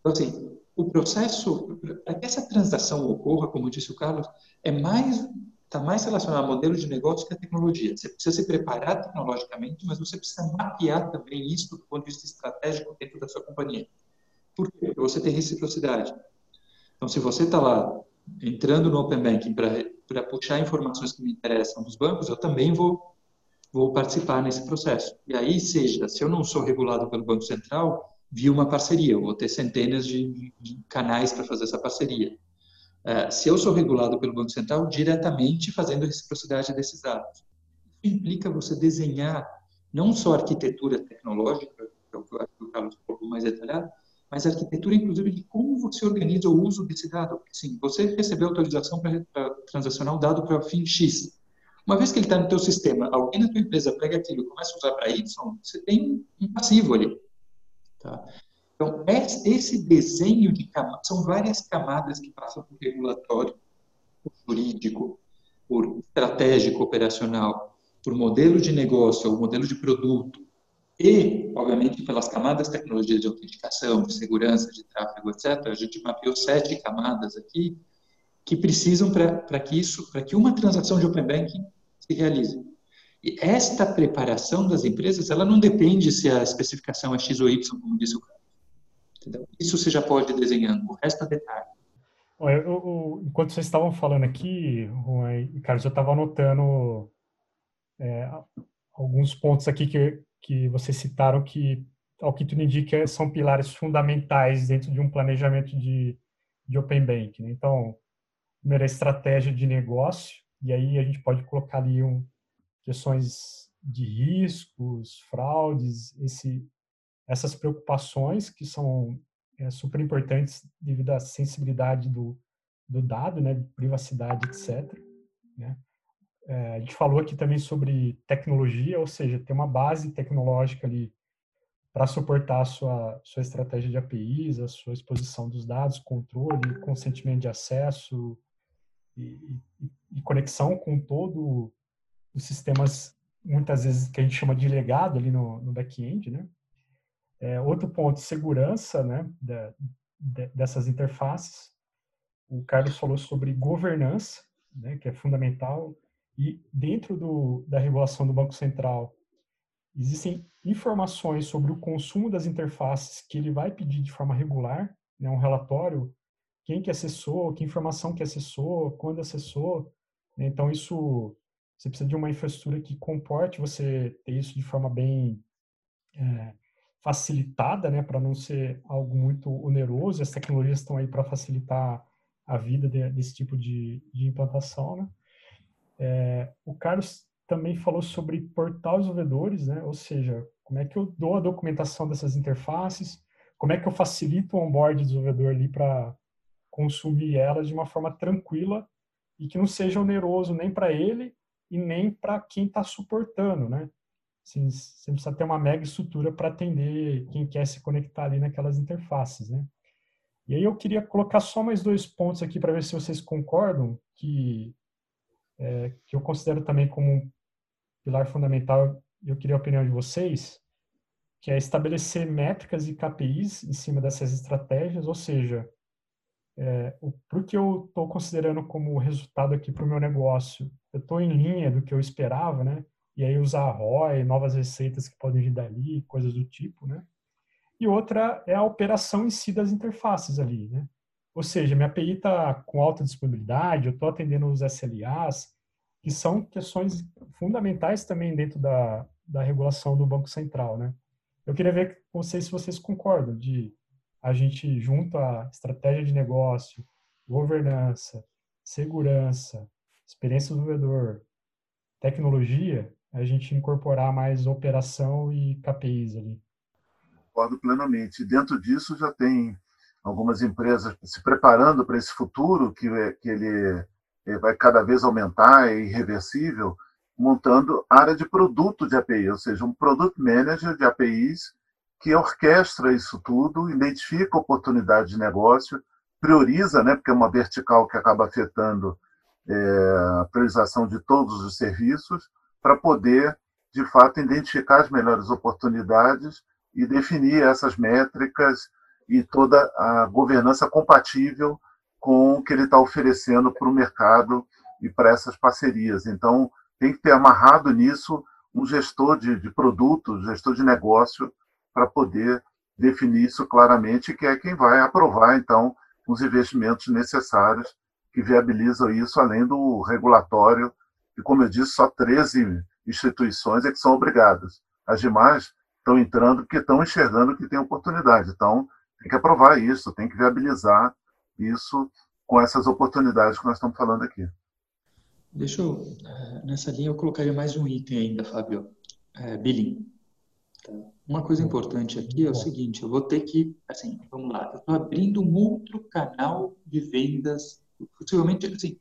Então, assim, o processo, para que essa transação ocorra, como disse o Carlos, é mais está mais relacionado ao modelo de negócio que à tecnologia. Você precisa se preparar tecnologicamente, mas você precisa mapear também isso do ponto de vista estratégico dentro da sua companhia. Por quê? Porque você tem reciprocidade. Então, se você está lá entrando no Open Banking para puxar informações que me interessam dos bancos, eu também vou, vou participar nesse processo. E aí, seja, se eu não sou regulado pelo Banco Central, via uma parceria, eu vou ter centenas de, de canais para fazer essa parceria. Uh, se eu sou regulado pelo Banco Central, diretamente fazendo reciprocidade desses dados. Isso implica você desenhar não só arquitetura tecnológica, que é o que o Carlos colocou mais detalhado, mas a arquitetura, inclusive, de como você organiza o uso desse dado. Sim, você recebeu autorização para transacionar o dado para o fim X. Uma vez que ele está no teu sistema, alguém na tua empresa pega aquilo e começa a usar para Y, você tem um passivo ali. Tá? Então, esse desenho de camadas, são várias camadas que passam por regulatório, por jurídico, por estratégico operacional, por modelo de negócio, ou modelo de produto, e, obviamente, pelas camadas de tecnologia de autenticação, de segurança, de tráfego, etc., a gente mapeou sete camadas aqui que precisam para que isso, para que uma transação de Open Banking se realize. E esta preparação das empresas, ela não depende se a especificação é X ou Y, como disse o Carlos. Isso você já pode desenhando, o resto é detalhe. Eu, eu, enquanto vocês estavam falando aqui, Carlos, eu estava anotando é, alguns pontos aqui que, que vocês citaram que, ao que tudo indica, são pilares fundamentais dentro de um planejamento de, de Open Bank. Né? Então, primeiro, a estratégia de negócio, e aí a gente pode colocar ali um, questões de riscos, fraudes, esse, essas preocupações que são é, super importantes devido à sensibilidade do, do dado, né, de privacidade, etc. Né? É, a gente falou aqui também sobre tecnologia, ou seja, ter uma base tecnológica ali para suportar a sua, sua estratégia de APIs, a sua exposição dos dados, controle, consentimento de acesso e, e, e conexão com todo os sistemas, muitas vezes, que a gente chama de legado ali no, no back-end, né? É, outro ponto, segurança, né, da, de, dessas interfaces. O Carlos falou sobre governança, né, que é fundamental. E dentro do, da regulação do Banco Central, existem informações sobre o consumo das interfaces que ele vai pedir de forma regular, né, um relatório, quem que acessou, que informação que acessou, quando acessou. Né, então, isso você precisa de uma infraestrutura que comporte você ter isso de forma bem é, facilitada, né, para não ser algo muito oneroso. As tecnologias estão aí para facilitar a vida de, desse tipo de, de implantação, né. É, o Carlos também falou sobre portal desenvolvedores, né, ou seja, como é que eu dou a documentação dessas interfaces, como é que eu facilito o onboard do desenvolvedor ali para consumir elas de uma forma tranquila e que não seja oneroso nem para ele e nem para quem está suportando, né? Assim, você precisa ter uma mega estrutura para atender quem quer se conectar ali naquelas interfaces, né? E aí eu queria colocar só mais dois pontos aqui para ver se vocês concordam que é, que eu considero também como um pilar fundamental. Eu queria a opinião de vocês, que é estabelecer métricas e KPIs em cima dessas estratégias, ou seja, é, o que eu estou considerando como resultado aqui para o meu negócio, eu estou em linha do que eu esperava, né? E aí usar ROI, novas receitas que podem vir dali, coisas do tipo, né? E outra é a operação em si das interfaces ali, né? Ou seja, minha API está com alta disponibilidade, eu estou atendendo os SLAs, que são questões fundamentais também dentro da, da regulação do Banco Central, né? Eu queria ver com vocês se vocês concordam de a gente junto a estratégia de negócio, governança, segurança, experiência do desenvolvedor, tecnologia, a gente incorporar mais operação e KPIs ali. Concordo plenamente. Dentro disso já tem algumas empresas se preparando para esse futuro que, que ele vai cada vez aumentar, é irreversível, montando área de produto de API, ou seja, um product manager de APIs que orquestra isso tudo, identifica oportunidade de negócio, prioriza, né, porque é uma vertical que acaba afetando é, a priorização de todos os serviços, para poder, de fato, identificar as melhores oportunidades e definir essas métricas e toda a governança compatível com o que ele está oferecendo para o mercado e para essas parcerias. Então, tem que ter amarrado nisso um gestor de, de produto, gestor de negócio, para poder definir isso claramente, que é quem vai aprovar, então, os investimentos necessários que viabilizam isso, além do regulatório, e, como eu disse, só 13 instituições é que são obrigadas. As demais estão entrando porque estão enxergando que tem oportunidade. Então, tem que aprovar isso, tem que viabilizar isso com essas oportunidades que nós estamos falando aqui. Deixa eu, eh, nessa linha, eu colocaria mais um item ainda, Fábio. É, billing. Tá. Uma coisa importante aqui é o seguinte, eu vou ter que, assim, vamos lá, eu estou abrindo um outro canal de vendas, possivelmente, assim,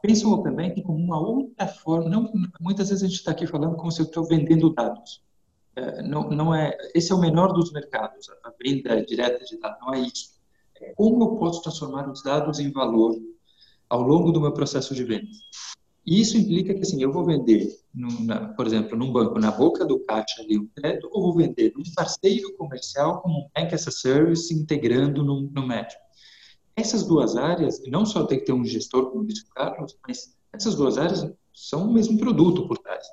pensa o Open Banking como uma outra forma, não, muitas vezes a gente está aqui falando como se eu estou vendendo dados. É, não, não é, esse é o menor dos mercados, a venda direta de dados, não é isso. Como eu posso transformar os dados em valor ao longo do meu processo de venda. E isso implica que, assim, eu vou vender, na, por exemplo, num banco, na boca do caixa ali um crédito, ou vou vender num parceiro comercial como um Bank as a Service integrando no, no médico. Essas duas áreas, não só tem que ter um gestor, como disse o Carlos, mas essas duas áreas são o mesmo produto por trás.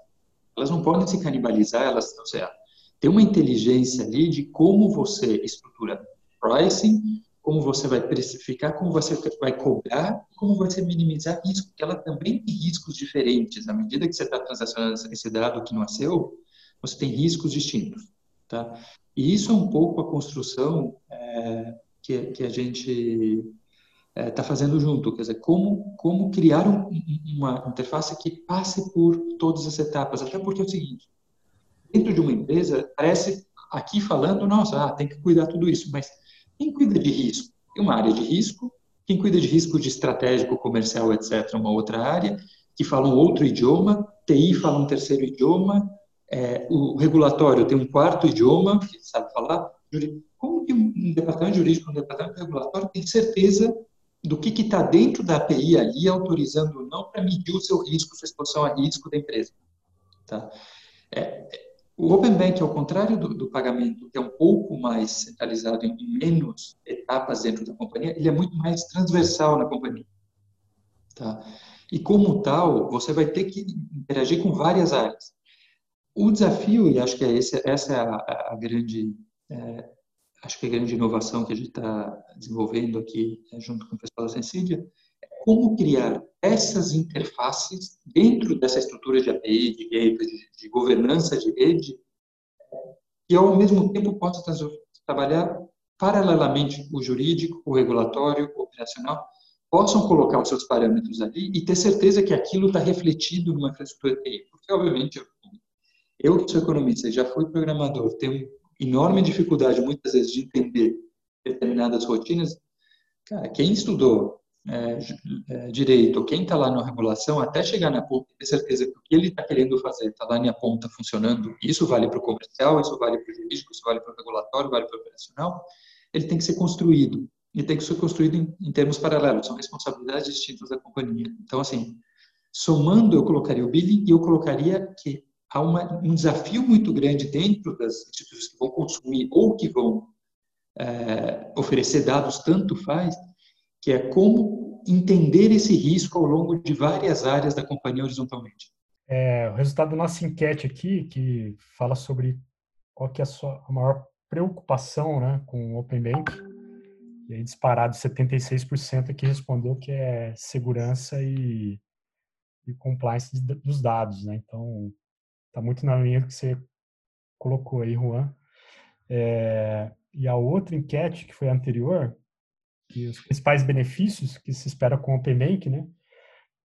Elas não podem se canibalizar, elas, ou seja, tem uma inteligência ali de como você estrutura pricing, como você vai precificar, como você vai cobrar, como você minimizar risco, porque ela também tem riscos diferentes. À medida que você está transacionando esse dado que não é seu, você tem riscos distintos. Tá? E isso é um pouco a construção é, que, que a gente está é, tá fazendo junto, quer dizer, como, como criar um, uma interface que passe por todas as etapas, até porque é o seguinte, dentro de uma empresa, parece aqui falando, nossa, ah, tem que cuidar tudo isso, mas quem cuida de risco? Tem uma área de risco, quem cuida de risco de estratégico, comercial, etc., uma outra área, que fala um outro idioma, TI fala um terceiro idioma, é, o regulatório tem um quarto idioma, que sabe falar. Como que um departamento jurídico, um departamento regulatório tem certeza do que está dentro da API ali, autorizando ou não, para medir o seu risco, sua exposição a risco da empresa? Tá? É, o Open Bank, ao contrário do, do, pagamento, que é um pouco mais centralizado em menos etapas dentro da companhia, ele é muito mais transversal na companhia. Tá? E como tal, você vai ter que interagir com várias áreas. O desafio, e acho que é esse, essa é a, a grande, é, acho que é a grande inovação que a gente está desenvolvendo aqui é, junto com o pessoal da Sensidia, como criar essas interfaces dentro dessa estrutura de API, de gateway, de, governança de rede, que ao mesmo tempo possa trabalhar paralelamente o jurídico, o regulatório, o operacional, possam colocar os seus parâmetros ali e ter certeza que aquilo está refletido numa infraestrutura API. Porque, obviamente, eu, eu sou economista e já fui programador, tenho enorme dificuldade, muitas vezes, de entender determinadas rotinas. Cara, quem estudou é, é, direito, quem está lá na regulação, até chegar na ponta ter certeza que o que ele está querendo fazer está lá na ponta funcionando, isso vale para o comercial, isso vale para o jurídico, isso vale para o regulatório, vale para o operacional, ele tem que ser construído. E tem que ser construído em, em termos paralelos, são responsabilidades distintas da companhia. Então, assim, somando, eu colocaria o billing e eu colocaria que há uma, um desafio muito grande dentro das instituições que vão consumir ou que vão é, oferecer dados, tanto faz, que é como entender esse risco ao longo de várias áreas da companhia horizontalmente. É, o resultado da nossa enquete aqui, que fala sobre qual que é a sua a maior preocupação né, com o Open Bank, e aí disparado 76% aqui respondeu que é segurança e, e compliance dos dados, né? Então, está muito na linha que você colocou aí, Juan. É, e a outra enquete, que foi a anterior, os principais benefícios que se espera com o Open Bank, né?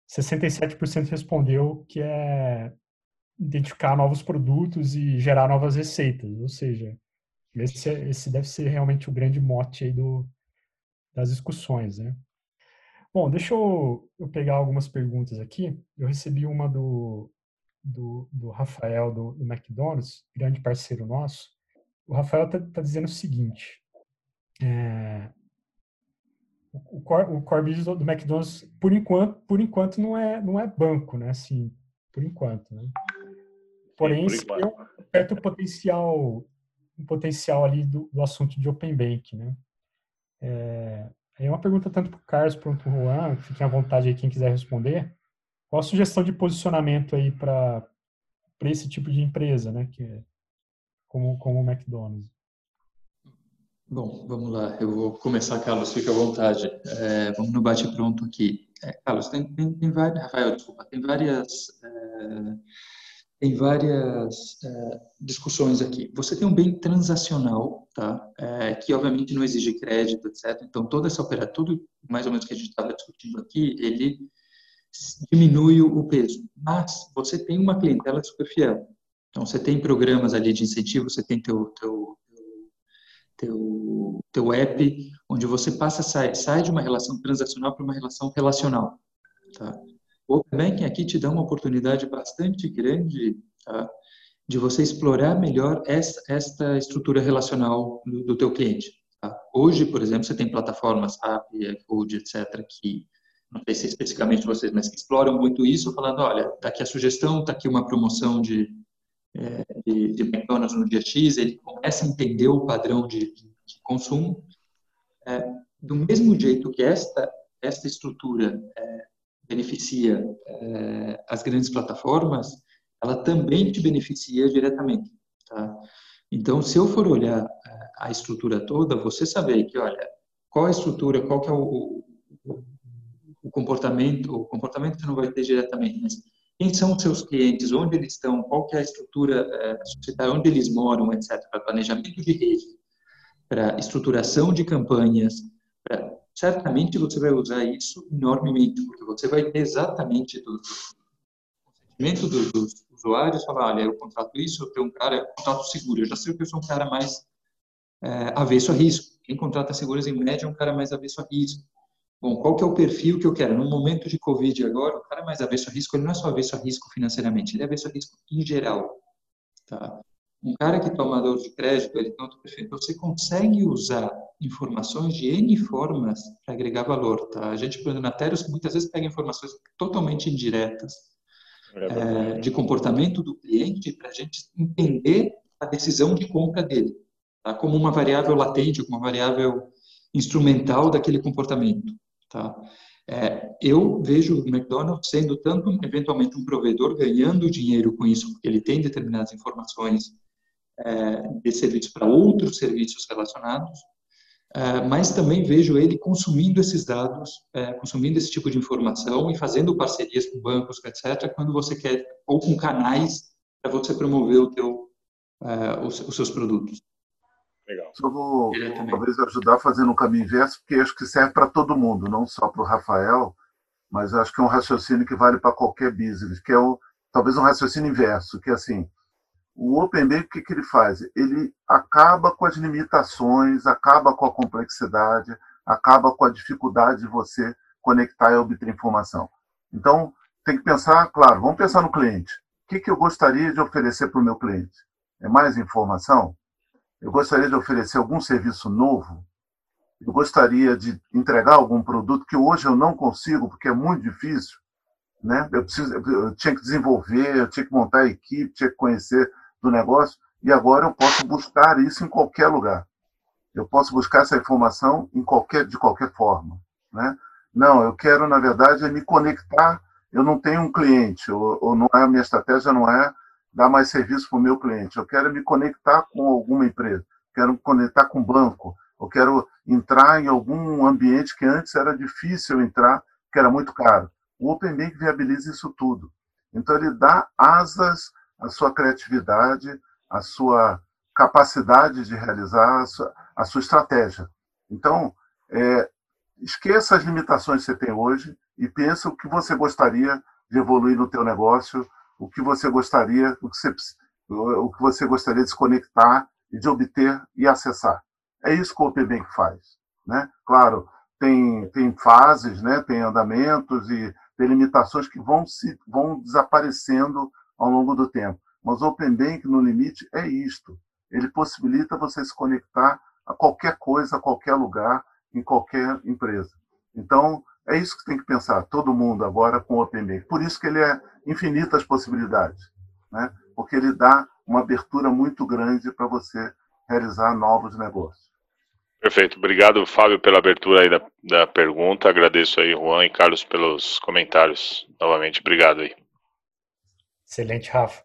67% respondeu que é identificar novos produtos e gerar novas receitas, ou seja, esse, é, esse deve ser realmente o grande mote aí do, das discussões, né? Bom, deixa eu, eu pegar algumas perguntas aqui. Eu recebi uma do, do, do Rafael, do, do, McDonald's, grande parceiro nosso. O Rafael está tá dizendo o seguinte, é, o core, o core business do, McDonald's, por enquanto, por enquanto não é, não é banco, né? Assim, por enquanto, né? Porém, Sim, por enquanto. um certo potencial, um potencial ali do, do assunto de Open Bank, né? É, é uma pergunta tanto para o Carlos quanto para o Juan, fiquem à vontade aí quem quiser responder. Qual a sugestão de posicionamento aí para esse tipo de empresa, né? Que é como, como o McDonald's? Bom, vamos lá. Eu vou começar, Carlos, fica à vontade. É, vamos no bate-pronto aqui. É, Carlos, tem, tem, tem, várias... Rafael, desculpa. Tem várias... É, tem várias é, discussões aqui. Você tem um bem transacional, tá? É, que obviamente não exige crédito, etc. Então, toda essa operação, tudo mais ou menos que a gente estava discutindo aqui, ele diminui o peso. Mas você tem uma clientela super fiel. Então, você tem programas ali de incentivo, você tem teu, teu, teu, teu app, onde você passa, sai, sai de uma relação transacional para uma relação relacional. Tá? O Open Banking aqui te dá uma oportunidade bastante grande tá? de você explorar melhor esta, esta estrutura relacional do, do teu cliente. Tá? Hoje, por exemplo, você tem plataformas API, Code, etc., que não sei se especificamente vocês, mas que exploram muito isso, falando, olha, está aqui a sugestão, está aqui uma promoção de é, de, de, McDonald's no dia X, ele começa a entender o padrão de, de, de consumo. É, do mesmo jeito que esta, esta estrutura é, beneficia é, as grandes plataformas, ela também te beneficia diretamente. Tá? Então, se eu for olhar é, a estrutura toda, você saber que, olha, qual a estrutura, qual que é o, o, o comportamento, o comportamento você não vai ter diretamente, mas quem são os seus clientes, onde eles estão, qual que é a estrutura é, societária, onde eles moram, etc., para planejamento de rede, para estruturação de campanhas, pra, certamente você vai usar isso enormemente, porque você vai ter exatamente do, consentimento dos, dos usuários, falar, olha, eu contrato isso, eu tenho um cara, eu contrato seguro, eu já sei que eu sou um cara mais é, avesso a risco. Quem contrata seguros em média é um cara mais avesso a risco. Bom, qual que é o perfil que eu quero? No momento de Covid agora, o cara mais avesso a risco, ele não é só avesso a risco financeiramente, ele é avesso a risco em geral. Tá? Um cara que é tomador de crédito, ele tem outro perfil. Então, você consegue usar informações de N formas para agregar valor. Tá? A gente, por na Teros, muitas vezes pega informações totalmente indiretas é, de comportamento do cliente para a gente entender a decisão de compra dele, tá? como uma variável latente, como uma variável instrumental daquele comportamento. Tá? É, eu vejo o McDonald's sendo tanto, eventualmente, um provedor ganhando dinheiro com isso, porque ele tem determinadas informações é, de serviços para outros serviços relacionados, é, mas também vejo ele consumindo esses dados, é, consumindo esse tipo de informação e fazendo parcerias com bancos, etc., quando você quer, ou com canais para você promover o teu, é, os, os seus produtos. Legal. Só vou talvez ajudar fazendo o caminho inverso, porque acho que serve para todo mundo, não só para o Rafael, mas acho que é um raciocínio que vale para qualquer business, que é o, talvez um raciocínio inverso, que é assim, o Open Bank, o que, que ele faz? Ele acaba com as limitações, acaba com a complexidade, acaba com a dificuldade de você conectar e obter informação. Então, tem que pensar, claro, vamos pensar no cliente. O que, que eu gostaria de oferecer para o meu cliente? É mais informação? Eu gostaria de oferecer algum serviço novo? Eu gostaria de entregar algum produto que hoje eu não consigo, porque é muito difícil. Né? Eu, preciso, eu tinha que desenvolver, eu tinha que montar a equipe, tinha que conhecer do negócio, e agora eu posso buscar isso em qualquer lugar. Eu posso buscar essa informação em qualquer, de qualquer forma. Né? Não, eu quero, na verdade, é me conectar. Eu não tenho um cliente, ou, ou não é a minha estratégia não é dar mais serviço para o meu cliente. Eu quero me conectar com alguma empresa, quero me conectar com banco, eu quero entrar em algum ambiente que antes era difícil entrar, que era muito caro. O Open Bank viabiliza isso tudo. Então, ele dá asas a sua criatividade, a sua capacidade de realizar a sua, sua estratégia. Então, é, esqueça as limitações que você tem hoje e pense o que você gostaria de evoluir no teu negócio, o que você gostaria, o que você, o que você gostaria de se conectar e de obter e acessar. É isso que o Open Bank faz. Né? Claro, tem, tem fases, né? tem andamentos e tem limitações que vão, se, vão desaparecendo ao longo do tempo. Mas o Open Bank, no limite, é isto. Ele possibilita você se conectar a qualquer coisa, a qualquer lugar, em qualquer empresa. Então, é isso que tem que pensar, todo mundo agora com o Open Bank. Por isso que ele é infinitas possibilidades, né? porque ele dá uma abertura muito grande para você realizar novos negócios. Perfeito. Obrigado, Fábio, pela abertura aí da, da pergunta. Agradeço aí, Juan e Carlos, pelos comentários. Novamente, obrigado aí. Excelente, Rafa.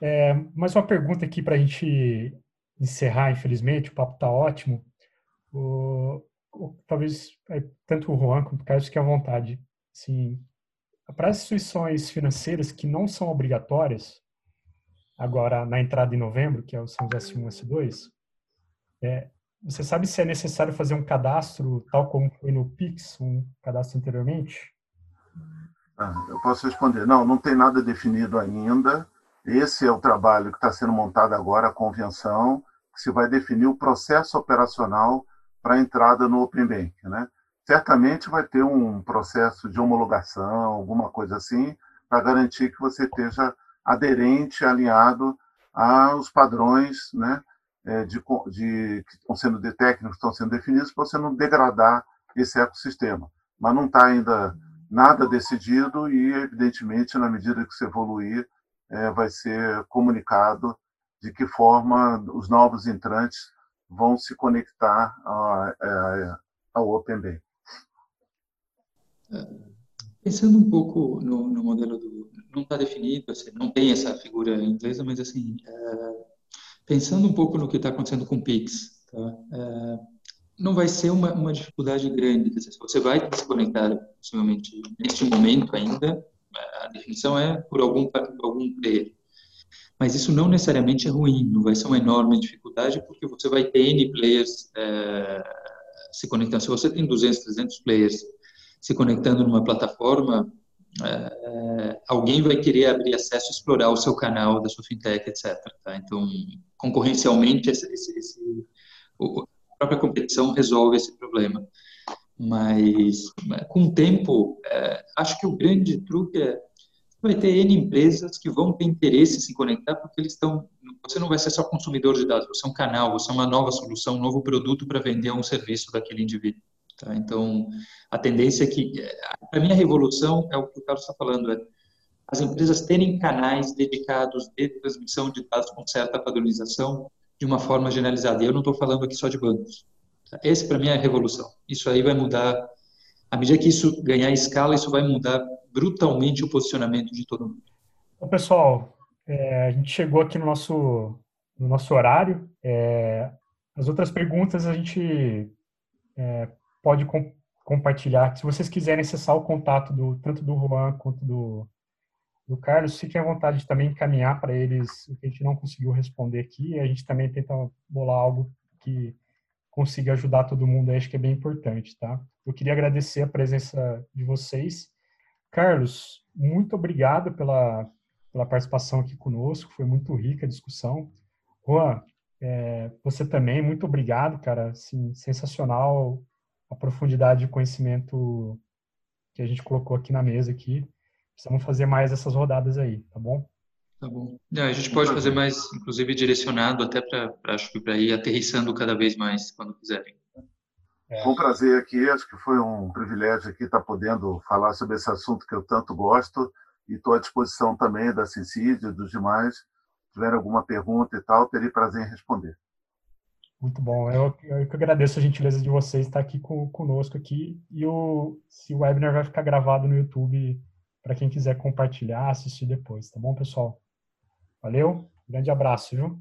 É, mais uma pergunta aqui para a gente encerrar, infelizmente, o papo está ótimo. O, o, talvez é, tanto o Juan quanto o Carlos fiquem à vontade. Assim, para as instituições financeiras que não são obrigatórias, agora na entrada em novembro, que são os S1 e S2, é, você sabe se é necessário fazer um cadastro, tal como foi no Pix, um cadastro anteriormente? Ah, eu posso responder. Não, não tem nada definido ainda. Esse é o trabalho que está sendo montado agora, a convenção, que se vai definir o processo operacional para entrada no Open Bank. Né? Certamente vai ter um processo de homologação, alguma coisa assim, para garantir que você esteja aderente, alinhado aos padrões né, é, de, de, que estão sendo de técnicos, estão sendo definidos, para você não degradar esse ecossistema. Mas não está ainda nada decidido e, evidentemente, na medida que se evoluir, é, vai ser comunicado de que forma os novos entrantes vão se conectar ao Open Bay. Pensando um pouco no, no modelo do. Não está definido, assim, não tem essa figura inglesa, mas assim, é, pensando um pouco no que está acontecendo com o Pix, tá? é, não vai ser uma, uma dificuldade grande. Dizer, você vai se conectar, possivelmente, neste momento ainda, a definição é por algum, por algum player. Mas isso não necessariamente é ruim, não vai ser uma enorme dificuldade, porque você vai ter N players é, se conectando. Se você tem 200, 300 players se conectando numa plataforma, é, alguém vai querer abrir acesso, explorar o seu canal da sua fintech, etc. Tá? Então, concorrencialmente, esse, esse, esse, a própria competição resolve esse problema. Mas, com o tempo, é, acho que o grande truque é vai ter N empresas que vão ter interesse em se conectar porque eles estão. Você não vai ser só consumidor de dados, você é um canal, você é uma nova solução, um novo produto para vender um serviço daquele indivíduo. Tá? Então, a tendência é que. A minha revolução é o que o Carlos está falando: é as empresas terem canais dedicados de transmissão de dados com certa padronização de uma forma generalizada. E eu não estou falando aqui só de bancos. Tá? Esse, para mim, é a revolução. Isso aí vai mudar. À medida que isso ganhar escala, isso vai mudar brutalmente o posicionamento de todo mundo. Então, pessoal, é, a gente chegou aqui no nosso, no nosso horário. É, as outras perguntas a gente é, pode com, compartilhar. Se vocês quiserem acessar o contato do, tanto do Juan quanto do, do Carlos, fiquem à vontade de também encaminhar para eles o que a gente não conseguiu responder aqui. A gente também tenta bolar algo que consiga ajudar todo mundo, acho que é bem importante, tá? Eu queria agradecer a presença de vocês Carlos, muito obrigado pela, pela participação aqui conosco, foi muito rica a discussão. Juan, é, você também, muito obrigado, cara, assim, sensacional a profundidade de conhecimento que a gente colocou aqui na mesa aqui. Precisamos fazer mais essas rodadas aí, tá bom? Tá bom. É, a gente pode fazer mais, inclusive direcionado até para acho que para ir aterrissando cada vez mais quando quiserem. É. Foi um prazer aqui, acho que foi um privilégio aqui estar podendo falar sobre esse assunto que eu tanto gosto e estou à disposição também da Cincid e dos demais. Se tiver alguma pergunta e tal, terei prazer em responder. Muito bom. Eu, eu que agradeço a gentileza de vocês estar aqui com, conosco aqui e o, se o webinar vai ficar gravado no YouTube para quem quiser compartilhar, assistir depois, tá bom, pessoal? Valeu, grande abraço, viu?